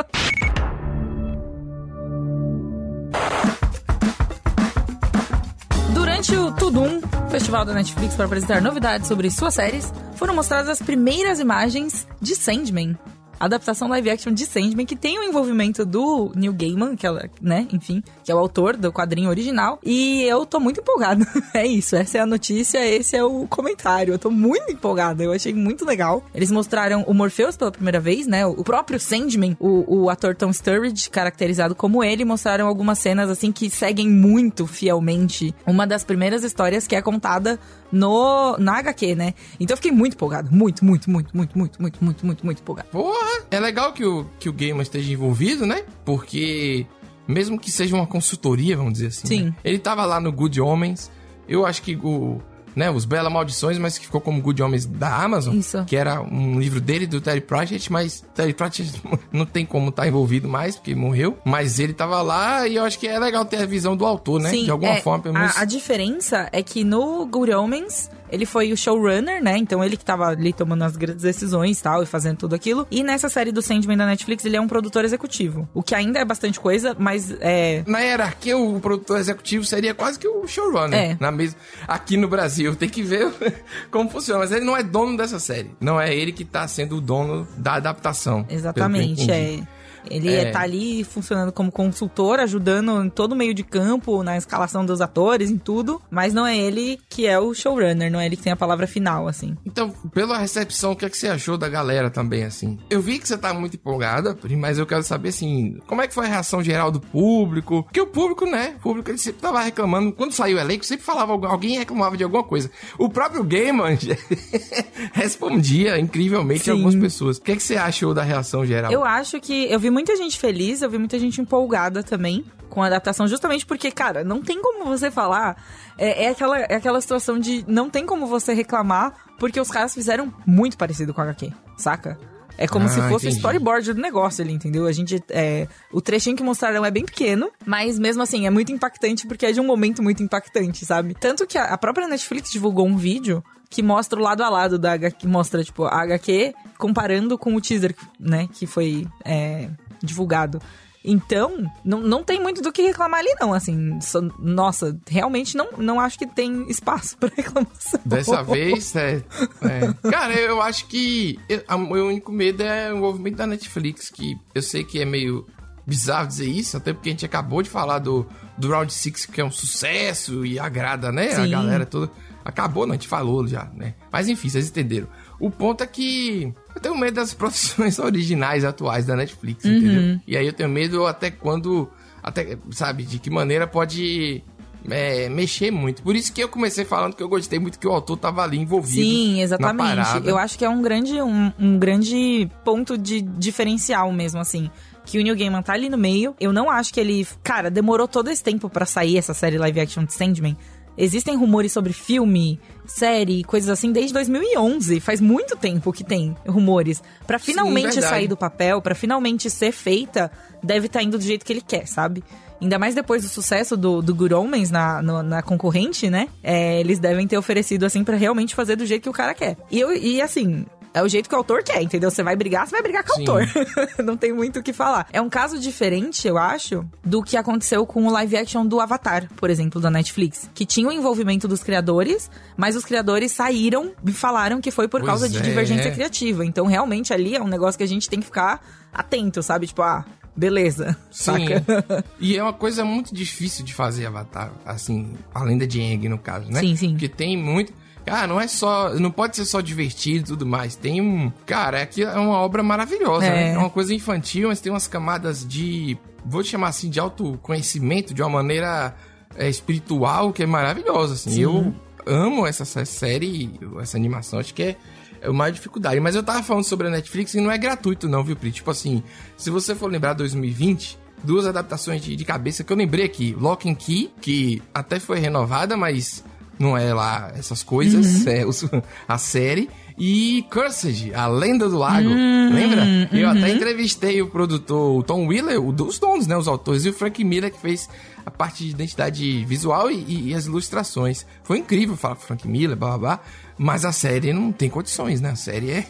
[SPEAKER 1] Durante o Tudum, festival da Netflix para apresentar novidades sobre suas séries, foram mostradas as primeiras imagens de Sandman. Adaptação live action de Sandman, que tem o envolvimento do Neil Gaiman, que é, né, enfim, que é o autor do quadrinho original. E eu tô muito empolgada. (laughs) é isso, essa é a notícia, esse é o comentário. Eu tô muito empolgada, eu achei muito legal. Eles mostraram o Morpheus pela primeira vez, né? O próprio Sandman, o, o ator Tom Sturridge, caracterizado como ele, mostraram algumas cenas assim que seguem muito fielmente uma das primeiras histórias que é contada no na HQ, né? Então eu fiquei muito empolgado, muito, muito, muito, muito, muito, muito, muito, muito, muito empolgado.
[SPEAKER 2] Porra! É legal que o, que o Gamer esteja envolvido, né? Porque, mesmo que seja uma consultoria, vamos dizer assim.
[SPEAKER 1] Sim.
[SPEAKER 2] né? Ele tava lá no Good Homens. Eu acho que o. Né, os Bela Maldições, mas que ficou como Good Homens da Amazon.
[SPEAKER 1] Isso.
[SPEAKER 2] Que era um livro dele, do Terry Pratchett, mas Terry Pratchett (laughs) não tem como estar envolvido mais, porque morreu. Mas ele tava lá e eu acho que é legal ter a visão do autor, né?
[SPEAKER 1] Sim,
[SPEAKER 2] De alguma
[SPEAKER 1] é,
[SPEAKER 2] forma, pelo menos.
[SPEAKER 1] a, a diferença é que no Good Omens, ele foi o showrunner, né? Então ele que tava ali tomando as grandes decisões e tal, e fazendo tudo aquilo. E nessa série do Sandman da Netflix, ele é um produtor executivo. O que ainda é bastante coisa, mas é.
[SPEAKER 2] Na hierarquia, o produtor executivo seria quase que o showrunner.
[SPEAKER 1] É.
[SPEAKER 2] Na mesma... Aqui no Brasil, tem que ver (laughs) como funciona. Mas ele não é dono dessa série. Não é ele que tá sendo o dono da adaptação.
[SPEAKER 1] Exatamente, é. Ele
[SPEAKER 2] É.
[SPEAKER 1] tá ali funcionando como consultor, ajudando em todo o meio de campo, na escalação dos atores, em tudo. Mas não é ele que é o showrunner, não é ele que tem a palavra final, assim.
[SPEAKER 2] Então, pela recepção, o que, é que você achou da galera também, assim? Eu vi que você tá muito empolgada, mas eu quero saber, assim, como é que foi a reação geral do público? Porque o público, né? O público, ele sempre tava reclamando. Quando saiu o elenco, sempre falava, algu- alguém reclamava de alguma coisa. O próprio Gaiman (laughs) respondia incrivelmente
[SPEAKER 1] Sim.
[SPEAKER 2] algumas pessoas. O que, é que você achou da reação geral?
[SPEAKER 1] Eu acho que eu vi muita gente feliz, eu vi muita gente empolgada também com a adaptação, justamente porque, cara, não tem como você falar. É, é aquela, é aquela situação de não tem como você reclamar, porque os caras fizeram muito parecido com a HQ, saca? É como
[SPEAKER 2] Ah,
[SPEAKER 1] se fosse o
[SPEAKER 2] entendi.
[SPEAKER 1] storyboard do negócio ali, entendeu? A gente. É, o trechinho que mostraram é bem pequeno, mas mesmo assim é muito impactante porque é de um momento muito impactante, sabe? Tanto que a, a própria Netflix divulgou um vídeo que mostra o lado a lado da HQ, que mostra, tipo, a HQ comparando com o teaser, né, que foi é, divulgado. Então, não, não tem muito do que reclamar ali, não, assim. só- nossa, realmente não, não acho que tem espaço (laughs) pra reclamação.
[SPEAKER 2] Dessa vez, é, é. Cara, eu acho que eu- a- o meu único medo é o envolvimento da Netflix, que eu sei que é meio bizarro dizer isso, até porque a gente acabou de falar do, do Round 6, que é um sucesso e agrada, né? A
[SPEAKER 1] Sim.
[SPEAKER 2] galera toda. Acabou, não, a gente falou já, né? Mas enfim, vocês entenderam. O ponto é que eu tenho medo das (laughs) produções originais atuais da Netflix, entendeu? E aí eu tenho medo até quando. Até, sabe, de que maneira pode é, mexer muito. Por isso que eu comecei falando que eu gostei muito que o autor tava ali envolvido.
[SPEAKER 1] Sim, exatamente. Eu acho que é um grande, um, um grande ponto de diferencial mesmo, assim. Que o Neil Gaiman tá ali no meio. Eu não acho que ele. Cara, demorou todo esse tempo pra sair essa série live action de Sandman. Existem rumores sobre filme, série, coisas assim desde 2011. Faz muito tempo que tem rumores. Pra finalmente
[SPEAKER 2] verdade.
[SPEAKER 1] sair do papel, pra finalmente ser feita, deve estar indo do jeito que ele quer, sabe? Ainda mais depois do sucesso do, do Good Omens na, no- na concorrente, né? É, eles devem ter oferecido, assim, pra realmente fazer do jeito que o cara quer. E, eu, e assim, é o jeito que o autor quer, entendeu? Você vai brigar, você vai brigar com o autor. (laughs) Não tem muito o que falar. É um caso diferente, eu acho, do que aconteceu com o live action do Avatar, por exemplo, da Netflix. Que tinha o envolvimento dos criadores, mas os criadores saíram e falaram que foi por
[SPEAKER 2] Pois
[SPEAKER 1] causa de
[SPEAKER 2] é.
[SPEAKER 1] divergência criativa. Então, realmente, ali é um negócio que a gente tem que ficar atento, sabe? Tipo, ah, beleza. (laughs)
[SPEAKER 2] Sim.
[SPEAKER 1] Saca?
[SPEAKER 2] e é uma coisa muito difícil de fazer Avatar, assim, além da de Aang, no caso, né?
[SPEAKER 1] Sim, sim.
[SPEAKER 2] Porque tem muito. Cara, não é só. Não pode ser só divertido e tudo mais. Tem um. Cara, aqui é uma obra maravilhosa,
[SPEAKER 1] É.
[SPEAKER 2] né? É uma coisa infantil, mas tem umas camadas de. Vou chamar assim, de autoconhecimento de uma maneira é, espiritual que é maravilhosa, assim.
[SPEAKER 1] Sim.
[SPEAKER 2] Eu amo essa, essa série, essa animação, acho que é. É uma maior dificuldade. Mas eu tava falando sobre a Netflix e não é gratuito, não, viu, Pri? Tipo assim, se você for lembrar 2020, duas adaptações de, de cabeça que eu lembrei aqui. Lock and Key, que até foi renovada, mas não é lá essas coisas, é os- a série. E Cursed, a lenda do lago. Lembra? Eu até entrevistei o produtor, o Tom Wheeler, o dos donos, né? Os autores, e o Frank Miller, que fez a parte de identidade visual e, e- e as ilustrações. Foi incrível falar com o Frank Miller, blá blá blá. Mas a série não tem condições, né? A série é.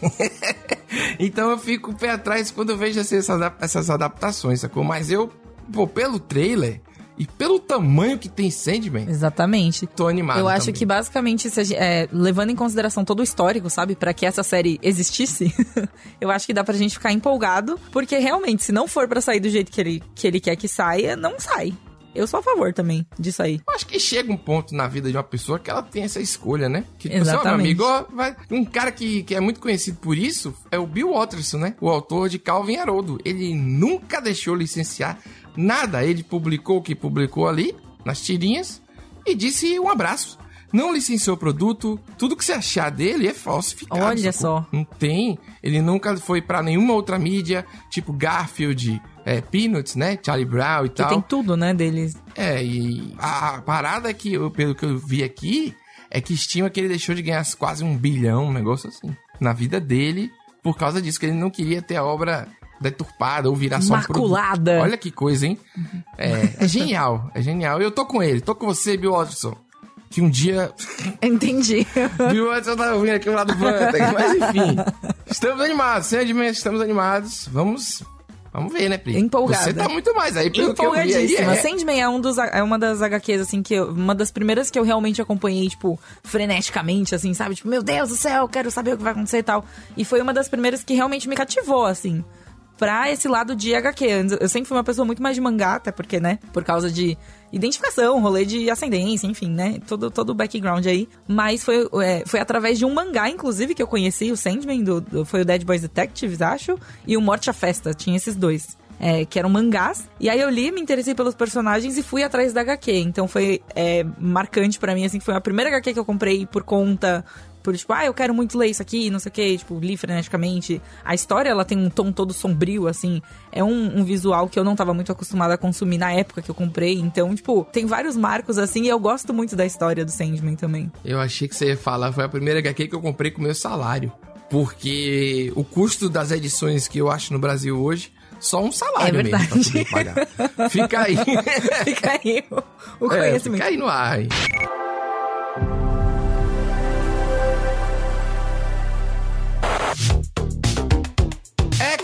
[SPEAKER 2] (laughs) então eu fico pé atrás quando eu vejo assim, essas, essas adaptações, sacou? Mas eu, pô, pelo trailer E pelo tamanho que tem Sandman,
[SPEAKER 1] Exatamente.
[SPEAKER 2] tô animado.
[SPEAKER 1] Eu acho
[SPEAKER 2] também.
[SPEAKER 1] que basicamente, se é, levando em consideração todo o histórico, sabe, Pra que essa série existisse, (laughs) eu acho que dá pra gente ficar empolgado, porque realmente, se não for pra sair do jeito que ele, que ele quer que saia, não sai. Eu sou a favor também disso aí.
[SPEAKER 2] Eu acho que chega um ponto na vida de uma pessoa que ela tem essa escolha, né? Que tipo assim,
[SPEAKER 1] Exatamente.
[SPEAKER 2] amigo, ó, vai- um cara que, que é muito conhecido por isso é o Bill Watterson, né? O autor de Calvin Haroldo. Ele nunca deixou licenciar nada. Ele publicou o que publicou ali, nas tirinhas, e disse um abraço. Não licenciou o produto, tudo que você achar dele é falsificado.
[SPEAKER 1] Olha
[SPEAKER 2] sacou?
[SPEAKER 1] só.
[SPEAKER 2] Não tem. Ele nunca foi pra nenhuma outra mídia, tipo Garfield, é, Peanuts, né? Charlie Brown e
[SPEAKER 1] Que
[SPEAKER 2] tal.
[SPEAKER 1] tem tudo, né, deles.
[SPEAKER 2] É, e a parada é que, eu, pelo que eu vi aqui, é que estima que ele deixou de ganhar quase um bilhão, um negócio assim, na vida dele, por causa disso, que ele não queria ter a obra deturpada ou virar só.
[SPEAKER 1] Maculada.
[SPEAKER 2] Olha que coisa, hein? É, é genial, é genial. Eu tô com ele, tô com você, Bill Watson. Que um dia. (laughs)
[SPEAKER 1] Entendi.
[SPEAKER 2] Bill Watson tá ouvindo aqui lado do Vanta, (laughs) mas enfim. Estamos animados, Sandman, estamos animados. Vamos. Vamos ver, né, Pri?
[SPEAKER 1] Empolgada.
[SPEAKER 2] Você tá muito mais aí, pelo que.
[SPEAKER 1] Empolgadíssima.
[SPEAKER 2] É.
[SPEAKER 1] Sandman é, um dos, é uma das HQs, assim, que eu- uma das primeiras que eu realmente acompanhei, tipo, freneticamente, assim, sabe? Tipo, meu Deus do céu, quero saber o que vai acontecer e tal. E foi uma das primeiras que realmente me cativou, assim, pra esse lado de HQ. Eu sempre fui uma pessoa muito mais de mangá, até porque, né? Por causa de identificação, rolê de ascendência, enfim, né? Todo, todo o background aí. Mas foi, é, foi através de um mangá, inclusive, que eu conheci o Sandman, do, do- foi o Dead Boys Detectives, acho, e o Morte à Festa. Tinha esses dois é, que eram mangás. E aí eu li, me interessei pelos personagens e fui atrás da HQ. Então foi é, marcante pra mim, assim, foi a primeira HQ que eu comprei por conta. Por tipo, ah, eu quero muito ler isso aqui, não sei o que, tipo, li freneticamente. A história, ela tem um tom todo sombrio, assim. É um, um visual que eu não tava muito acostumada a consumir na época que eu comprei. Então, tipo, tem vários marcos, assim, e eu gosto muito da história do Sandman também.
[SPEAKER 2] Eu achei que você ia falar, foi a primeira HQ que eu comprei com meu salário. Porque o custo das edições que eu acho no Brasil hoje, só um salário
[SPEAKER 1] É
[SPEAKER 2] mesmo pra poder pagar. Fica aí. (laughs)
[SPEAKER 1] Fica aí o, o
[SPEAKER 2] É,
[SPEAKER 1] conhecimento.
[SPEAKER 2] fica aí no ar. hein?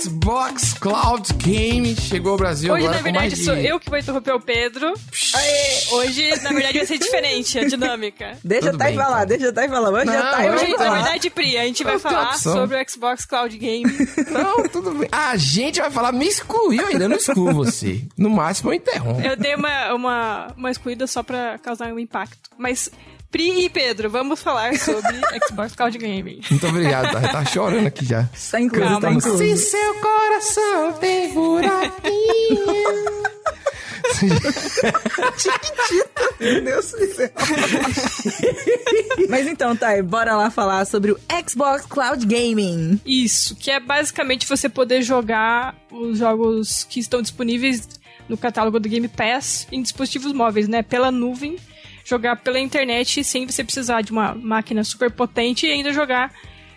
[SPEAKER 2] Xbox Cloud Game chegou ao Brasil
[SPEAKER 4] Hoje,
[SPEAKER 2] agora
[SPEAKER 4] na
[SPEAKER 2] com mais
[SPEAKER 4] verdade,
[SPEAKER 2] de...
[SPEAKER 4] sou eu que vou interromper o Pedro. Aê, hoje, na verdade, vai ser diferente a dinâmica. (laughs)
[SPEAKER 1] Deixa
[SPEAKER 2] Tudo
[SPEAKER 1] tá aí
[SPEAKER 2] bem,
[SPEAKER 1] falar,
[SPEAKER 2] então.
[SPEAKER 1] deixa tá aí falar. Hoje já
[SPEAKER 2] Não,
[SPEAKER 1] tá aí
[SPEAKER 2] hoje
[SPEAKER 4] na
[SPEAKER 1] falar.
[SPEAKER 4] verdade, Pri, a gente vai falar
[SPEAKER 2] opção.
[SPEAKER 4] sobre o Xbox Cloud Game. (laughs)
[SPEAKER 2] Não, tudo bem. A gente vai falar, me excluiu ainda, não excluo você. No máximo eu interrompo.
[SPEAKER 4] Eu dei uma, uma, uma excluída só pra causar um impacto. Mas, Pri e Pedro, vamos falar sobre (laughs) Xbox Cloud Gaming.
[SPEAKER 2] Muito obrigado, tá? Tá chorando aqui já.
[SPEAKER 1] Tá incluso, tá
[SPEAKER 4] Calma.
[SPEAKER 1] incluso.
[SPEAKER 2] Se seu coração tem buraquinho.
[SPEAKER 1] Meu Deus do céu. Mas então, tá, bora lá falar sobre o Xbox Cloud Gaming.
[SPEAKER 4] Isso, que é basicamente você poder jogar os jogos que estão disponíveis no catálogo do Game Pass em dispositivos móveis, né? Pela nuvem, jogar pela internet sem você precisar de uma máquina super potente e ainda jogar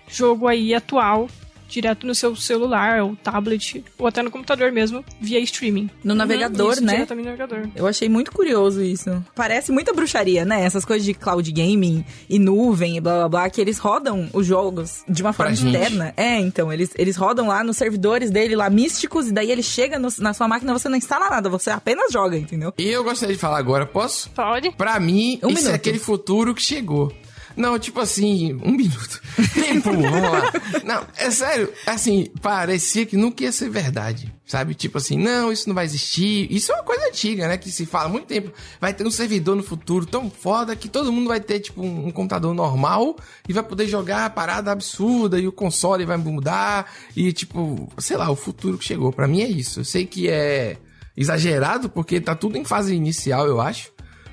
[SPEAKER 4] jogo aí atual direto no seu celular ou tablet ou até no computador mesmo via streaming.
[SPEAKER 1] No navegador,
[SPEAKER 4] Isso,
[SPEAKER 1] né?
[SPEAKER 4] Diretamente no navegador.
[SPEAKER 1] Eu achei muito curioso isso. Parece muita bruxaria, né? Essas coisas de cloud gaming e nuvem e blá blá blá, que eles rodam os jogos de uma forma
[SPEAKER 2] Pra gente.
[SPEAKER 1] externa. É, então, eles, eles rodam lá nos servidores dele, lá místicos, e daí ele chega no- na sua máquina, você não instala nada, você apenas joga, entendeu?
[SPEAKER 2] E eu gostaria de falar agora, posso?
[SPEAKER 4] Pode?
[SPEAKER 2] Pra mim,
[SPEAKER 1] Um
[SPEAKER 2] isso é
[SPEAKER 1] minuto.
[SPEAKER 2] aquele futuro que chegou. Não, tipo assim, um minuto. (laughs) Tempo, vamos lá. Não, é sério, assim, parecia que nunca ia ser verdade. Sabe? Tipo assim, não, isso não vai existir. Isso é uma coisa antiga, né? Que se fala há muito tempo. Vai ter um servidor no futuro tão foda que todo mundo vai ter, tipo, um, um computador normal e vai poder jogar a parada absurda e o console vai mudar. E, tipo, sei lá, o futuro que chegou. Pra mim é isso. Eu sei que é exagerado porque tá tudo em fase inicial, eu acho.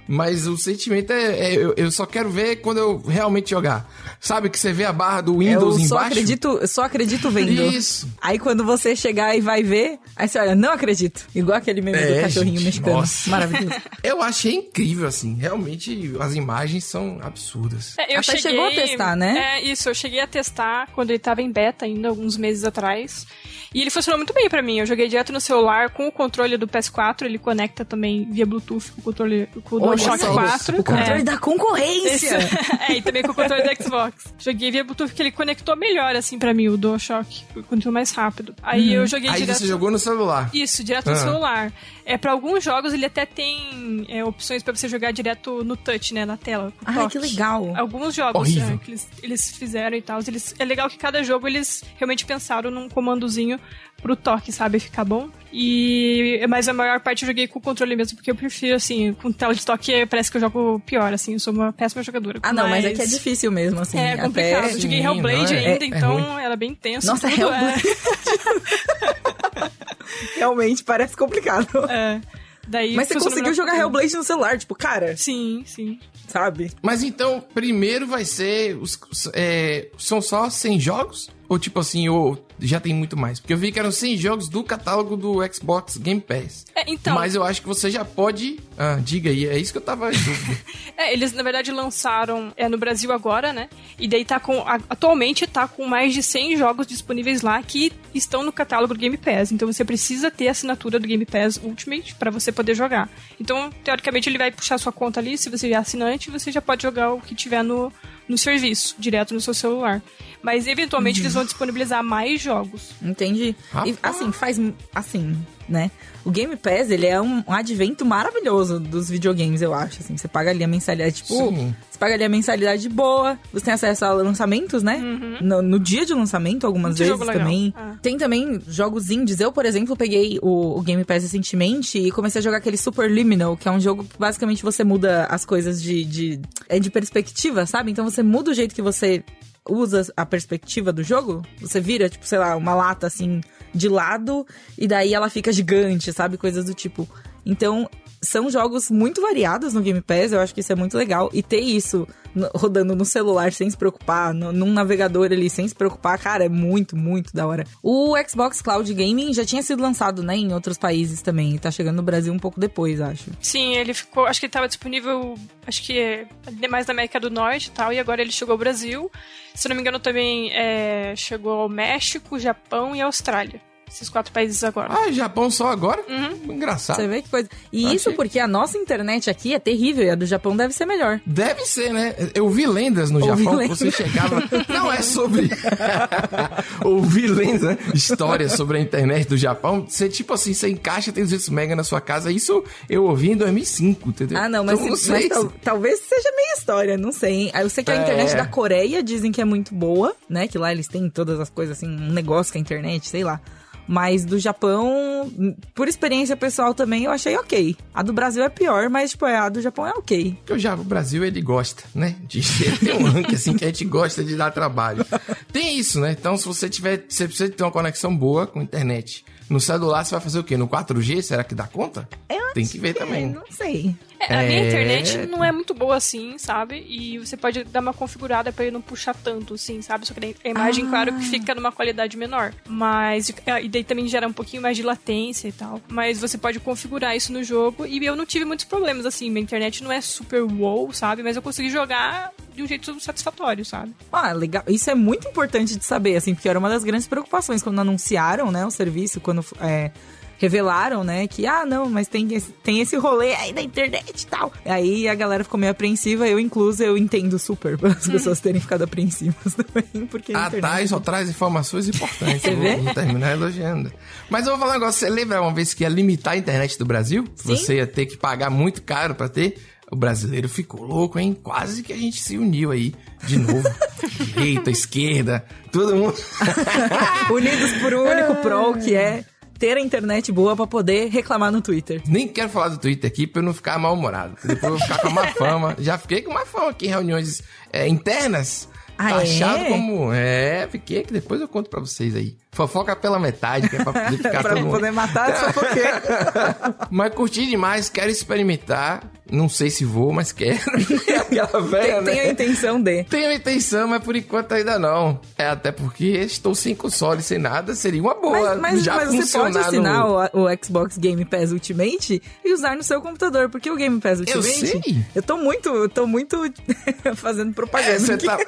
[SPEAKER 2] Mas o sentimento é, é- eu, eu só quero ver quando eu realmente jogar. Sabe que você vê a barra do Windows
[SPEAKER 1] eu só
[SPEAKER 2] embaixo?
[SPEAKER 1] acredito, eu só acredito vendo.
[SPEAKER 2] Isso.
[SPEAKER 1] Aí quando você chegar e vai ver, aí você olha, não acredito. Igual aquele meme do
[SPEAKER 2] É,
[SPEAKER 1] cachorrinho
[SPEAKER 2] gente,
[SPEAKER 1] mexicano.
[SPEAKER 2] nossa.
[SPEAKER 1] Maravilhoso. (laughs)
[SPEAKER 2] Eu achei incrível, assim. Realmente, as imagens são absurdas.
[SPEAKER 4] É, eu
[SPEAKER 1] Até
[SPEAKER 4] cheguei,
[SPEAKER 1] chegou a testar, né?
[SPEAKER 4] É, isso, eu cheguei a testar quando ele tava em beta ainda, alguns meses atrás. E ele funcionou muito bem pra mim. Eu joguei direto no celular com o controle do PS4, ele conecta também via Bluetooth com o controle com o do DualShock
[SPEAKER 1] só.
[SPEAKER 4] 4.
[SPEAKER 1] O controle
[SPEAKER 4] é.
[SPEAKER 1] da concorrência.
[SPEAKER 4] Esse- é, e também com o controle do Xbox. Joguei via Bluetooth que ele conectou melhor, assim, pra mim, o DualShock. Conectou mais rápido. Aí eu joguei
[SPEAKER 2] Aí
[SPEAKER 4] direto...
[SPEAKER 2] você jogou no celular.
[SPEAKER 4] Isso, direto no
[SPEAKER 2] Ah.
[SPEAKER 4] celular. É, pra alguns jogos ele até tem é, opções pra você jogar direto no touch, né, na tela. toque.
[SPEAKER 1] que legal.
[SPEAKER 4] Alguns jogos
[SPEAKER 2] Horrível.
[SPEAKER 4] é, que eles, eles fizeram e tal. Eles, é legal que cada jogo eles realmente pensaram num comandozinho pro toque, sabe? Ficar bom. E. Mas a maior parte eu joguei com o controle mesmo, porque eu prefiro, assim, com tela de toque parece que eu jogo pior, assim. Eu sou uma péssima jogadora.
[SPEAKER 1] Ah, não, mas, é que é difícil mesmo, assim.
[SPEAKER 4] É complicado.
[SPEAKER 1] Até...
[SPEAKER 4] Eu joguei
[SPEAKER 2] Sim,
[SPEAKER 4] Hellblade
[SPEAKER 2] não é?
[SPEAKER 4] ainda,
[SPEAKER 2] É- é
[SPEAKER 4] então
[SPEAKER 2] ruim.
[SPEAKER 4] era bem tenso.
[SPEAKER 1] Nossa,
[SPEAKER 4] tudo,
[SPEAKER 1] Hellblade. (laughs) (laughs) Realmente parece complicado.
[SPEAKER 4] É, é. Daí
[SPEAKER 1] Mas você conseguiu jogar
[SPEAKER 4] tudo.
[SPEAKER 1] Hellblade no celular, tipo, cara,
[SPEAKER 4] Sim, sim.
[SPEAKER 1] sabe?
[SPEAKER 2] Mas então, primeiro vai ser. Os, os- é, são só 100 jogos? Ou tipo assim, ou já tem muito mais? Porque eu vi que eram 100 jogos do catálogo do Xbox Game Pass.
[SPEAKER 4] É, então,
[SPEAKER 2] Mas eu acho que você já pode. Ah, diga aí, é isso que eu tava (laughs)
[SPEAKER 4] é, eles na verdade lançaram é, no Brasil agora, né? E daí tá com. atualmente tá com mais de 100 jogos disponíveis lá que estão no catálogo do Game Pass. Então você precisa ter a assinatura do Game Pass Ultimate pra você poder jogar. Então, teoricamente, ele vai puxar sua conta ali. Se você é assinante, você já pode jogar o que tiver no, no serviço, direto no seu celular. Mas eventualmente eles vão disponibilizar mais jogos.
[SPEAKER 1] Entendi. E, assim, faz. Assim, né? O Game Pass, ele é um, um advento maravilhoso dos videogames, eu acho. Assim, você paga ali a mensalidade, tipo.
[SPEAKER 2] Sim.
[SPEAKER 1] Você paga ali a mensalidade boa, você tem acesso a lançamentos, né? No, no dia de lançamento, algumas
[SPEAKER 4] Muito
[SPEAKER 1] vezes também.
[SPEAKER 4] Ah.
[SPEAKER 1] Tem também jogos indies. Eu, por exemplo, peguei o, o Game Pass recentemente e comecei a jogar aquele Superliminal, que é um jogo que basicamente você muda as coisas de, de, é de perspectiva, sabe? Então você muda o jeito que você usa a perspectiva do jogo. Você vira, tipo, sei lá, uma lata assim de lado e daí ela fica gigante, sabe? Coisas do tipo. Então, são jogos muito variados no Game Pass, eu acho que isso é muito legal. E ter isso rodando no celular sem se preocupar, no- num navegador ali sem se preocupar, cara, é muito, muito da hora. O Xbox Cloud Gaming já tinha sido lançado, né, em outros países também. E tá chegando no Brasil um pouco depois, acho.
[SPEAKER 4] Sim, ele ficou. Acho que ele tava disponível. Acho que é, mais na América do Norte e tal. E agora ele chegou ao Brasil. Se não me engano, também é, chegou ao México, Japão e Austrália. Esses quatro países agora.
[SPEAKER 2] Ah, Japão só agora? Engraçado.
[SPEAKER 1] Você vê que coisa. E
[SPEAKER 2] Achei.
[SPEAKER 1] isso porque a nossa internet aqui é terrível e a do Japão deve ser melhor.
[SPEAKER 2] Deve ser, né? Eu vi lendas no
[SPEAKER 1] Ouvi
[SPEAKER 2] Japão
[SPEAKER 1] lendas.
[SPEAKER 2] que você chegava. Não é sobre. (laughs) Ouvi lendas, né? Histórias sobre a internet do Japão. Você, tipo assim, você encaixa 300 mega na sua casa. Isso eu ouvi em 2005, entendeu?
[SPEAKER 1] Ah, não, mas,
[SPEAKER 2] Então, não
[SPEAKER 1] se- mas
[SPEAKER 2] sei.
[SPEAKER 1] tal- talvez seja meia história, não sei. hein? Eu sei que a
[SPEAKER 2] É.
[SPEAKER 1] internet da Coreia dizem que é muito boa, né? Que lá eles têm todas as coisas, assim, um negócio com a internet, sei lá. Mas do Japão, por experiência pessoal também, eu achei ok. A do Brasil é pior, mas, tipo, a do Japão é ok.
[SPEAKER 2] Porque o, o Brasil, ele gosta, né? De (laughs) ter um ranking assim que a gente gosta de dar trabalho. Tem isso, né? Então, se você tiver. Você precisa ter uma conexão boa com a internet. No celular, você vai fazer o quê? No 4G? Será que dá conta?
[SPEAKER 1] Eu
[SPEAKER 2] Tem que ver também.
[SPEAKER 1] Não sei.
[SPEAKER 4] É, a minha
[SPEAKER 2] É.
[SPEAKER 4] internet não é muito boa assim, sabe? E você pode dar uma configurada pra ele não puxar tanto, assim, sabe? Só que a imagem,
[SPEAKER 1] Ah.
[SPEAKER 4] claro, que fica numa qualidade menor. Mas. é, E daí também gera um pouquinho mais de latência e tal. Mas você pode configurar isso no jogo. E eu não tive muitos problemas, assim. Minha internet não é super wow, sabe? Mas eu consegui jogar de um jeito satisfatório, sabe?
[SPEAKER 1] Ah, legal. Isso é muito importante de saber, assim, porque era uma das grandes preocupações quando anunciaram, né, o serviço, quando é, revelaram, né, que, ah, não, mas tem esse, tem esse rolê aí da internet e tal. Aí a galera ficou meio apreensiva, eu incluso, eu entendo super (laughs) as pessoas terem ficado apreensivas (laughs) também, porque a
[SPEAKER 2] A
[SPEAKER 1] internet...
[SPEAKER 2] Thay só traz informações importantes.
[SPEAKER 1] Você vê?
[SPEAKER 2] vou vou terminar elogiando. Mas eu vou falar um negócio. Você lembra uma vez que ia limitar a internet do Brasil?
[SPEAKER 1] Sim.
[SPEAKER 2] Você ia ter que pagar muito caro pra ter? O brasileiro ficou louco, hein? Quase que a gente se uniu aí de novo. (laughs) Direita, esquerda, todo mundo.
[SPEAKER 1] Unidos por um único prol, que é ter a internet boa pra poder reclamar no Twitter.
[SPEAKER 2] Nem quero falar do Twitter aqui pra eu não ficar mal-humorado. Depois eu vou ficar com má (laughs) fama. Já fiquei com má fama aqui em reuniões é, internas.
[SPEAKER 1] Ah,
[SPEAKER 2] tá
[SPEAKER 1] é?
[SPEAKER 2] achado como. É, fiquei que depois eu conto pra vocês aí. Fofoca pela metade, que é pra (laughs) poder ficar
[SPEAKER 1] pra
[SPEAKER 2] todo mundo.
[SPEAKER 1] poder matar essa fofoqueira. (laughs)
[SPEAKER 2] Mas curti demais, quero experimentar. Não sei se vou, mas quero. (laughs) Aquela velha,
[SPEAKER 1] Tem a
[SPEAKER 2] né?
[SPEAKER 1] intenção de.
[SPEAKER 2] Tenho intenção, mas por enquanto ainda não. É até porque estou sem console, sem nada, seria uma boa.
[SPEAKER 1] Mas, mas,
[SPEAKER 2] já
[SPEAKER 1] mas você pode assinar
[SPEAKER 2] no...
[SPEAKER 1] o, o Xbox Game Pass Ultimate e usar no seu computador, porque o Game Pass
[SPEAKER 2] Eu
[SPEAKER 1] Ultimate.
[SPEAKER 2] sei.
[SPEAKER 1] Eu tô muito, eu tô muito fazendo propaganda.
[SPEAKER 2] É, você tá...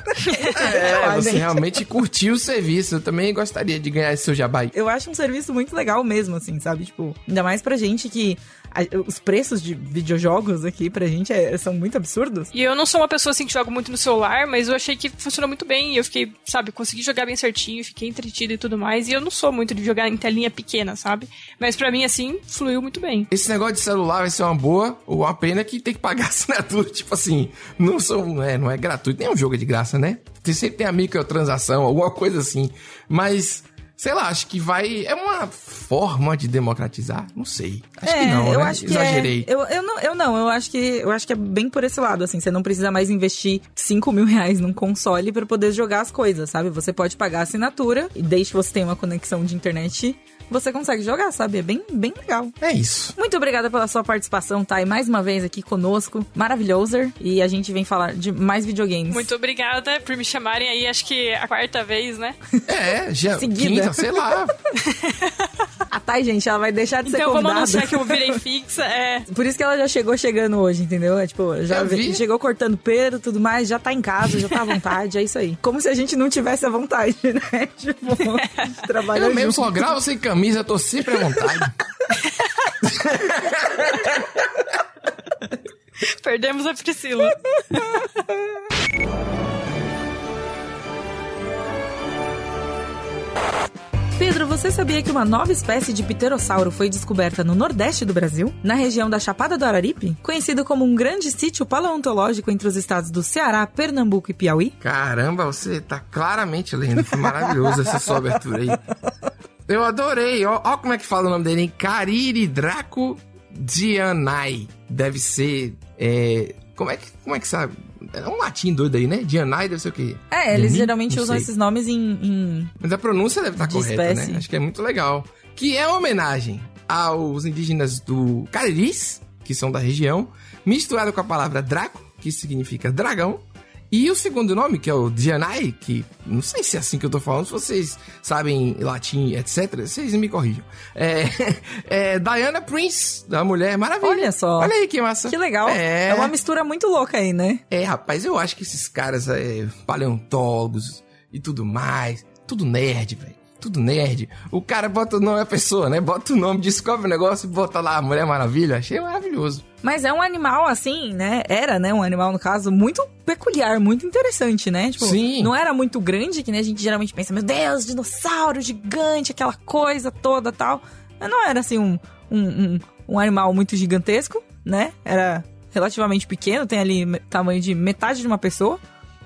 [SPEAKER 2] é, você realmente curtiu o serviço. Eu também gostaria de ganhar esse seu jabai.
[SPEAKER 1] Eu acho um serviço muito legal mesmo, assim, sabe? Tipo, ainda mais pra gente que a- os preços de videojogos aqui pra gente é- são muito absurdos.
[SPEAKER 4] E eu não sou uma pessoa assim que joga muito no celular, mas eu achei que funcionou muito bem. E eu fiquei, sabe, consegui jogar bem certinho, fiquei entretida e tudo mais. E eu não sou muito de jogar em telinha pequena, sabe? Mas pra mim, assim, fluiu muito bem.
[SPEAKER 2] Esse negócio de celular vai ser uma boa, ou uma pena que tem que pagar (laughs) assinatura. Tipo assim, não, são, não, é, não é gratuito. Nem um jogo é de graça, né? Tem, sempre tem a microtransação, alguma coisa assim. Mas, sei lá, acho que vai. É uma forma de democratizar. Não sei. Acho que não,
[SPEAKER 1] eu
[SPEAKER 2] né?
[SPEAKER 1] acho que
[SPEAKER 2] Exagerei.
[SPEAKER 1] É, eu, eu, não, eu não, eu acho que eu acho que é bem por esse lado, assim, você não precisa mais investir 5 mil reais num console pra poder jogar as coisas, sabe? Você pode pagar a assinatura e desde que você tenha uma conexão de internet, você consegue jogar, sabe? É bem, bem legal.
[SPEAKER 2] É isso.
[SPEAKER 1] Muito obrigada pela sua participação, Thay, mais uma vez aqui conosco. Maravilhoso. E a gente vem falar de mais videogames.
[SPEAKER 4] Muito obrigada por me chamarem aí, acho que a quarta vez, né? (laughs)
[SPEAKER 2] É, já.
[SPEAKER 1] Seguida.
[SPEAKER 2] Quinta, sei lá. (laughs)
[SPEAKER 1] A Thay, gente, ela vai deixar de ser
[SPEAKER 4] Então vamos
[SPEAKER 1] convidada.
[SPEAKER 4] anunciar que eu virei fixa. É. (laughs)
[SPEAKER 1] Por isso que ela já chegou chegando hoje, entendeu? É tipo, já
[SPEAKER 2] vi.
[SPEAKER 1] chegou cortando pelo e tudo mais, já tá em casa, já tá à vontade, é isso aí. Como se a gente não tivesse a vontade, né? Tipo, a gente trabalha
[SPEAKER 2] Eu mesmo
[SPEAKER 1] junto.
[SPEAKER 2] só gravo sem camisa, tô sempre à vontade. (laughs)
[SPEAKER 4] Perdemos a Priscila.
[SPEAKER 1] Pedro, você sabia que uma nova espécie de pterossauro foi descoberta no nordeste do Brasil, na região da Chapada do Araripe, conhecido como um grande sítio paleontológico entre os estados do Ceará, Pernambuco e Piauí?
[SPEAKER 2] Caramba, você tá claramente lendo. Foi maravilhoso essa sua abertura aí. Eu adorei. Ó, ó como é que fala o nome dele, hein? Cariridraco Dianai. Deve ser. É... Como, é que, como é que sabe? É um latim doido aí, né? Dianai deve ser o quê?
[SPEAKER 1] É, eles geralmente usam esses nomes em- em
[SPEAKER 2] Mas a pronúncia deve estar
[SPEAKER 1] De
[SPEAKER 2] correta,
[SPEAKER 1] espécie.
[SPEAKER 2] né? Acho que é muito legal. Que é uma homenagem aos indígenas do Cariris, que são da região, misturado com a palavra Draco, que significa dragão, e o segundo nome, que é o Dianai, que não sei se é assim que eu tô falando, se vocês sabem latim, etc., vocês me corrijam. É, (laughs) é Diana Prince, da Mulher Maravilha.
[SPEAKER 1] Olha só.
[SPEAKER 2] Olha aí que massa.
[SPEAKER 1] Que legal.
[SPEAKER 2] É,
[SPEAKER 1] É uma mistura muito louca aí, né?
[SPEAKER 2] é, rapaz, eu acho que esses caras é, paleontólogos e tudo mais, tudo nerd, velho. Tudo nerd. O cara bota o nome da pessoa, né? Bota o nome, descobre o negócio e bota lá Mulher Maravilha. Achei maravilhoso.
[SPEAKER 1] Mas é um animal, assim, né? Era, né? Um animal, no caso, muito peculiar, muito interessante, né? Tipo,
[SPEAKER 2] Sim.
[SPEAKER 1] não era muito grande, que nem a gente geralmente pensa, meu Deus, dinossauro gigante, aquela coisa toda tal. Mas não era, assim, um, um, um, um animal muito gigantesco, né? Era relativamente pequeno, tem ali tamanho de metade de uma pessoa,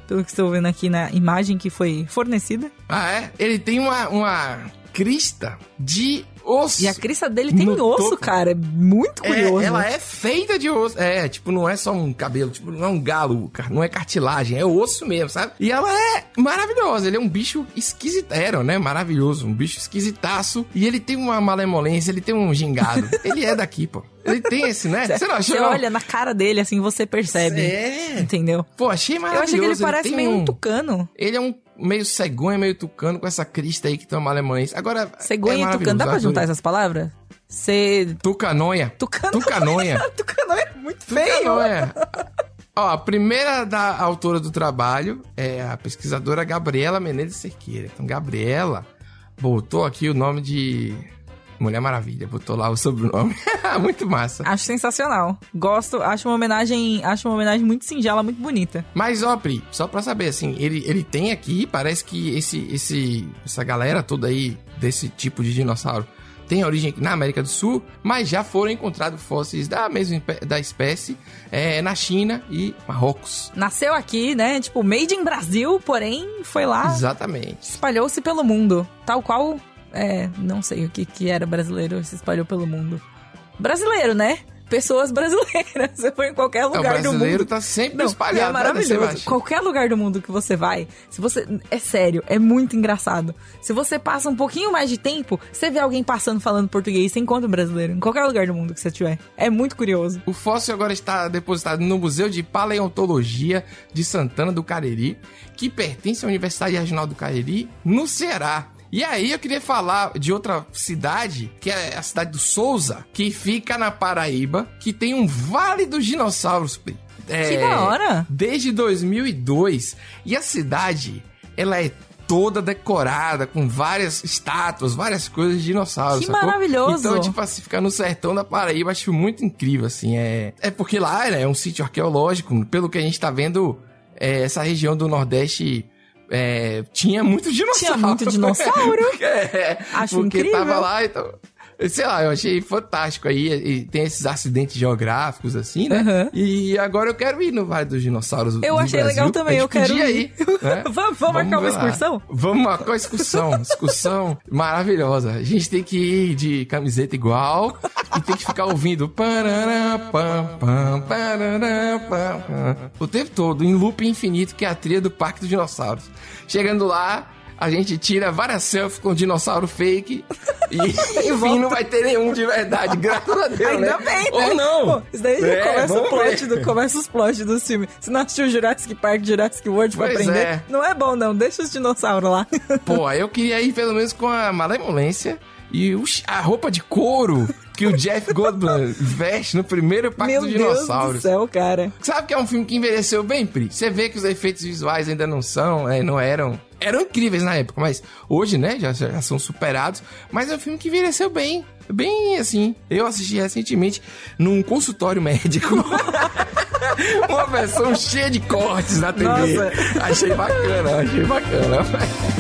[SPEAKER 1] pelo que estou vendo aqui na imagem que foi fornecida.
[SPEAKER 2] Ah, é? Ele tem uma, uma crista de osso.
[SPEAKER 1] E a crista dele tem
[SPEAKER 2] No
[SPEAKER 1] osso,
[SPEAKER 2] topo.
[SPEAKER 1] cara. É muito
[SPEAKER 2] É,
[SPEAKER 1] curioso.
[SPEAKER 2] ela é feita de osso. É, tipo, não é só um cabelo, tipo, não é um galo, car- não é cartilagem, é osso mesmo, sabe? E ela é maravilhosa. Ele é um bicho esquisito, era, né? Maravilhoso, um bicho esquisitaço. E ele tem uma malemolência, ele tem um gingado. (laughs) ele é daqui, pô. Ele tem esse, né? Você não achou?
[SPEAKER 1] Você olha na cara dele, assim, você percebe.
[SPEAKER 2] É.
[SPEAKER 1] Entendeu?
[SPEAKER 2] Pô, achei
[SPEAKER 1] Eu
[SPEAKER 2] maravilhoso.
[SPEAKER 1] achei que ele parece
[SPEAKER 2] tem
[SPEAKER 1] meio um
[SPEAKER 2] um
[SPEAKER 1] tucano.
[SPEAKER 2] Ele é um meio cegonha, meio tucano, com essa crista aí que uma malemolência. Agora,
[SPEAKER 1] Cegonha
[SPEAKER 2] é
[SPEAKER 1] e tucano. Dá pra juntar essas palavras? Cê...
[SPEAKER 2] Tucanonha.
[SPEAKER 1] Tucano.
[SPEAKER 2] Tucanonha. (laughs)
[SPEAKER 1] tucano é muito feio.
[SPEAKER 2] Tucanonha. Ó, a primeira da autora do trabalho é a pesquisadora Gabriela Menezes Cerqueira. Então, Gabriela botou aqui o nome de Mulher Maravilha, botou lá o sobrenome. (laughs) muito massa.
[SPEAKER 1] Acho sensacional. Gosto, acho uma homenagem, acho uma homenagem muito singela, muito bonita.
[SPEAKER 2] Mas, ó, Pri, só pra saber, assim, ele, ele tem aqui, parece que esse, esse, essa galera toda aí, desse tipo de dinossauro, tem origem na América do Sul, mas já foram encontrados fósseis da mesma da espécie é, na China e Marrocos.
[SPEAKER 1] Nasceu aqui, né? Tipo, made in Brasil, porém foi lá,
[SPEAKER 2] Exatamente.
[SPEAKER 1] espalhou-se pelo mundo. Tal qual, é, não sei o que que era brasileiro, se espalhou pelo mundo. Brasileiro, né? Pessoas brasileiras. (laughs) Você foi em qualquer
[SPEAKER 2] É, o
[SPEAKER 1] lugar do
[SPEAKER 2] brasileiro
[SPEAKER 1] mundo.
[SPEAKER 2] tá sempre
[SPEAKER 1] Não,
[SPEAKER 2] espalhado.
[SPEAKER 1] e é
[SPEAKER 2] né,
[SPEAKER 1] maravilhoso.
[SPEAKER 2] Sebastião?
[SPEAKER 1] Qualquer lugar do mundo que você vai, se você. É sério, é muito engraçado. Se você passa um pouquinho mais de tempo, você vê alguém passando falando português, você encontra um brasileiro. Em qualquer lugar do mundo que você tiver. É muito curioso.
[SPEAKER 2] O fóssil agora está depositado no Museu de Paleontologia de Santana do Cariri, que pertence à Universidade Regional do Cariri, no Ceará. E aí eu queria falar de outra cidade, que é a cidade do Souza, que fica na Paraíba, que tem um Vale dos Dinossauros. É,
[SPEAKER 1] Que da hora!
[SPEAKER 2] Desde 2002. E a cidade, ela é toda decorada, com várias estátuas, várias coisas de dinossauros.
[SPEAKER 1] Que
[SPEAKER 2] sacou?
[SPEAKER 1] maravilhoso.
[SPEAKER 2] Então, tipo assim, ficar no sertão da Paraíba, acho muito incrível, assim. É, é porque lá né, é um sítio arqueológico, pelo que a gente tá vendo, é, essa região do Nordeste. É, tinha muito dinossauro.
[SPEAKER 1] Tinha muito dinossauro. (laughs)
[SPEAKER 2] é,
[SPEAKER 1] Acho
[SPEAKER 2] porque
[SPEAKER 1] incrível.
[SPEAKER 2] tava lá, então. Sei lá, eu achei fantástico aí. E tem esses acidentes geográficos, assim, né?
[SPEAKER 1] Aham.
[SPEAKER 2] E agora eu quero ir no Vale dos Dinossauros.
[SPEAKER 1] Eu
[SPEAKER 2] do
[SPEAKER 1] achei
[SPEAKER 2] Brasil.
[SPEAKER 1] legal também, eu quero
[SPEAKER 2] podia
[SPEAKER 1] ir. (laughs)
[SPEAKER 2] né?
[SPEAKER 1] Vamos- vamos marcar uma excursão?
[SPEAKER 2] Vamos marcar uma excursão. Excursão (laughs) maravilhosa. A gente tem que ir de camiseta igual e tem que ficar ouvindo o tempo todo, em loop infinito, que é a trilha do Parque dos Dinossauros. Chegando lá, a gente tira várias selfies com dinossauro fake e, (laughs) (laughs) enfim, não vai ter nenhum de verdade, graças a Deus,
[SPEAKER 1] Ainda
[SPEAKER 2] né?
[SPEAKER 1] bem, né?
[SPEAKER 2] Ou não.
[SPEAKER 1] Pô, isso daí
[SPEAKER 2] É,
[SPEAKER 1] começa, o plot do, começa os plots dos filmes. Se não assistiu Jurassic Park, Jurassic World pra
[SPEAKER 2] Pois
[SPEAKER 1] aprender,
[SPEAKER 2] é.
[SPEAKER 1] não é bom não, deixa os dinossauros lá. (laughs)
[SPEAKER 2] Pô, eu queria ir pelo menos com a malemolência e a roupa de couro que o Jeff Goldblum veste no primeiro Parque
[SPEAKER 1] Meu
[SPEAKER 2] dos
[SPEAKER 1] Deus do
[SPEAKER 2] Dinossauros.
[SPEAKER 1] céu, cara.
[SPEAKER 2] Sabe que é um filme que envelheceu bem, Pri? Você vê que os efeitos visuais ainda não são, é, não eram. Eram incríveis na época, mas hoje, né, já, já são superados. Mas é um filme que envelheceu bem. Bem assim. Eu assisti recentemente num consultório médico. (laughs) Uma versão cheia de cortes na TV.
[SPEAKER 1] Nossa.
[SPEAKER 2] Achei bacana, achei bacana.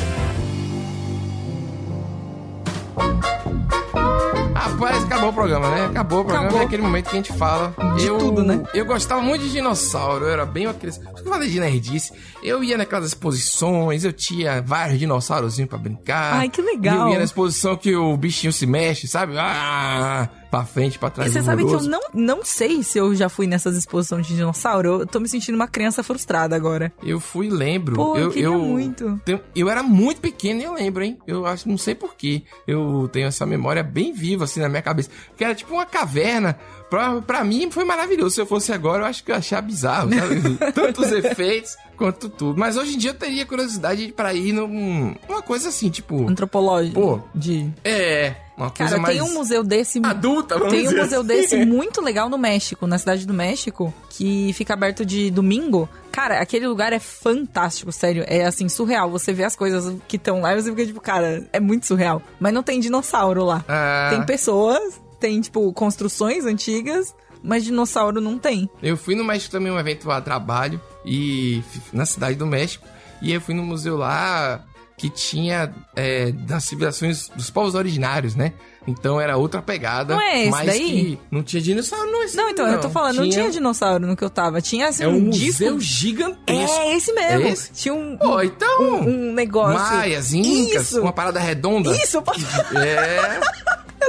[SPEAKER 2] Rapaz, acabou o programa, né? Acabou o programa,
[SPEAKER 1] Acabou.
[SPEAKER 2] é aquele momento que a gente fala
[SPEAKER 1] De
[SPEAKER 2] eu,
[SPEAKER 1] tudo, né?
[SPEAKER 2] Eu gostava muito de dinossauro, eu era bem uma criança. Eu falei de nerdice? Eu ia naquelas exposições, eu tinha vários dinossaurozinhos pra brincar.
[SPEAKER 1] Ai, que legal.
[SPEAKER 2] E eu ia na exposição que o bichinho se mexe, sabe? Ah, pra frente, pra
[SPEAKER 1] E
[SPEAKER 2] trás.
[SPEAKER 1] você sabe que eu não, não sei se eu já fui nessas exposições de dinossauro. Eu tô me sentindo uma criança frustrada agora.
[SPEAKER 2] Eu fui, lembro.
[SPEAKER 1] Pô, eu
[SPEAKER 2] eu,
[SPEAKER 1] queria muito.
[SPEAKER 2] tenho- eu era muito pequeno e eu lembro, hein? Eu acho, não sei porquê. Eu tenho essa memória bem viva, assim, na minha cabeça. Porque era tipo uma caverna. Pra, pra mim foi maravilhoso. Se eu fosse agora, eu acho que eu ia achar bizarro, sabe? (laughs) Tantos efeitos quanto tudo. Mas hoje em dia eu teria curiosidade pra ir num, numa coisa assim, tipo.
[SPEAKER 1] Antropológico.
[SPEAKER 2] Pô.
[SPEAKER 1] De.
[SPEAKER 2] É, uma coisa
[SPEAKER 1] Cara,
[SPEAKER 2] mais.
[SPEAKER 1] tem um museu desse.
[SPEAKER 2] Adulta, vamos
[SPEAKER 1] Tem um museu
[SPEAKER 2] assim.
[SPEAKER 1] desse (laughs) muito legal no México, na cidade do México, que fica aberto de domingo. Cara, aquele lugar é fantástico, sério. É assim, surreal. Você vê as coisas que estão lá e você fica tipo, cara, é muito surreal. Mas não tem dinossauro lá.
[SPEAKER 2] Ah.
[SPEAKER 1] Tem pessoas, tem, tipo, construções antigas, mas dinossauro não tem.
[SPEAKER 2] Eu fui no México também, um evento a trabalho, e na cidade do México. E eu fui no museu lá que tinha é, das civilizações dos povos originários, né? Então era outra pegada.
[SPEAKER 1] Não é esse
[SPEAKER 2] mas
[SPEAKER 1] daí?
[SPEAKER 2] que não tinha dinossauro, não. Esse
[SPEAKER 1] Não, então, eu tô falando, não tinha dinossauro no que eu tava. Tinha, assim,
[SPEAKER 2] É um,
[SPEAKER 1] um
[SPEAKER 2] museu
[SPEAKER 1] disco...
[SPEAKER 2] gigantesco.
[SPEAKER 1] É, esse mesmo.
[SPEAKER 2] É esse?
[SPEAKER 1] Tinha um,
[SPEAKER 2] Pô, então.
[SPEAKER 1] um, um negócio...
[SPEAKER 2] Maias, incas,
[SPEAKER 1] Isso!
[SPEAKER 2] uma parada redonda.
[SPEAKER 1] Isso, eu posso... (laughs)
[SPEAKER 2] É.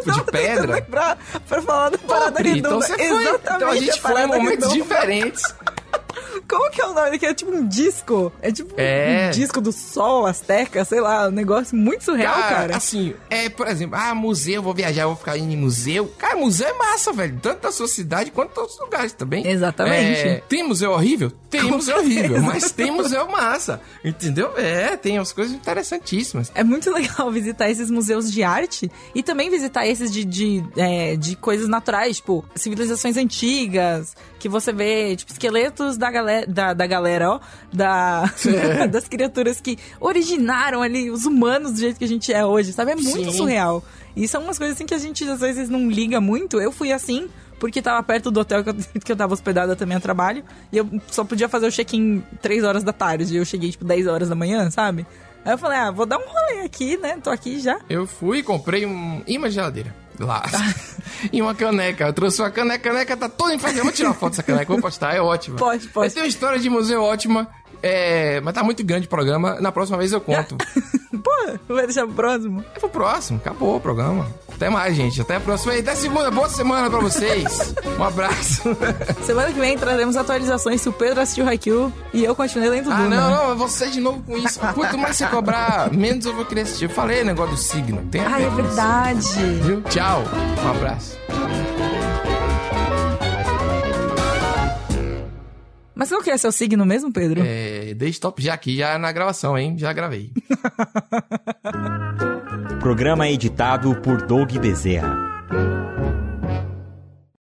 [SPEAKER 1] Tava
[SPEAKER 2] de pedra.
[SPEAKER 1] lembrar pra falar da parada
[SPEAKER 2] Pri,
[SPEAKER 1] redonda.
[SPEAKER 2] então você foi.
[SPEAKER 1] Exatamente,
[SPEAKER 2] Então a gente foi em momentos
[SPEAKER 1] redonda.
[SPEAKER 2] diferentes. (laughs)
[SPEAKER 1] Como que é o nome daquele? É tipo um disco. É tipo
[SPEAKER 2] É.
[SPEAKER 1] um disco do sol, azteca, sei lá, um negócio muito surreal, cara.
[SPEAKER 2] assim, é, por exemplo, ah, museu, vou viajar, vou ficar em museu. Cara, museu é massa, velho. Tanto da sua cidade quanto de outros lugares também.
[SPEAKER 1] Exatamente.
[SPEAKER 2] É, tem museu horrível? Tem museu horrível,
[SPEAKER 1] certeza.
[SPEAKER 2] mas tem museu massa. Entendeu? É, tem umas coisas interessantíssimas.
[SPEAKER 1] É muito (laughs) legal visitar esses museus de arte e também visitar esses de, de, é, de coisas naturais, tipo, civilizações antigas, que você vê, tipo, esqueletos da galera, da, da galera, ó, da,
[SPEAKER 2] É. (laughs)
[SPEAKER 1] das criaturas que originaram ali os humanos do jeito que a gente é hoje, sabe? É muito
[SPEAKER 2] Sim.
[SPEAKER 1] surreal. E são umas coisas assim que a gente às vezes não liga muito. Eu fui assim, porque tava perto do hotel que eu, (laughs) que eu tava hospedada também a trabalho. E eu só podia fazer o check-in 3 horas da tarde. E eu cheguei, tipo, 10 horas da manhã, sabe? Aí eu falei, ah, vou dar um rolê aqui, né? Tô aqui já.
[SPEAKER 2] Eu fui e comprei um imã de geladeira lá. (laughs) e uma caneca. Eu trouxe uma caneca, a caneca tá toda enfadinha. Eu Vou tirar uma foto dessa caneca, vou postar, é ótima.
[SPEAKER 1] Pode, pode.
[SPEAKER 2] Eu tenho uma história de museu ótima, é, mas tá muito grande o programa. Na próxima vez eu conto. (laughs)
[SPEAKER 1] Pô, vai deixar pro próximo.
[SPEAKER 2] É pro próximo, acabou o programa. Até mais, gente. Até a próxima. E até segunda. Boa semana pra vocês. (laughs) Um abraço.
[SPEAKER 1] Semana que vem traremos atualizações se o Pedro assistiu Haikyuu e eu continuei lendo
[SPEAKER 2] ah,
[SPEAKER 1] Duna.
[SPEAKER 2] não, não. Você de novo com isso. Quanto mais você cobrar, menos eu vou querer assistir. Eu falei o negócio do signo. Tem a
[SPEAKER 1] Ai,
[SPEAKER 2] ver
[SPEAKER 1] é verdade.
[SPEAKER 2] Viu? Tchau. Um abraço.
[SPEAKER 1] Mas qual que é seu signo mesmo, Pedro?
[SPEAKER 2] É, dei stop já aqui, já na gravação, hein? Já gravei.
[SPEAKER 5] Programa editado por Doug Bezerra.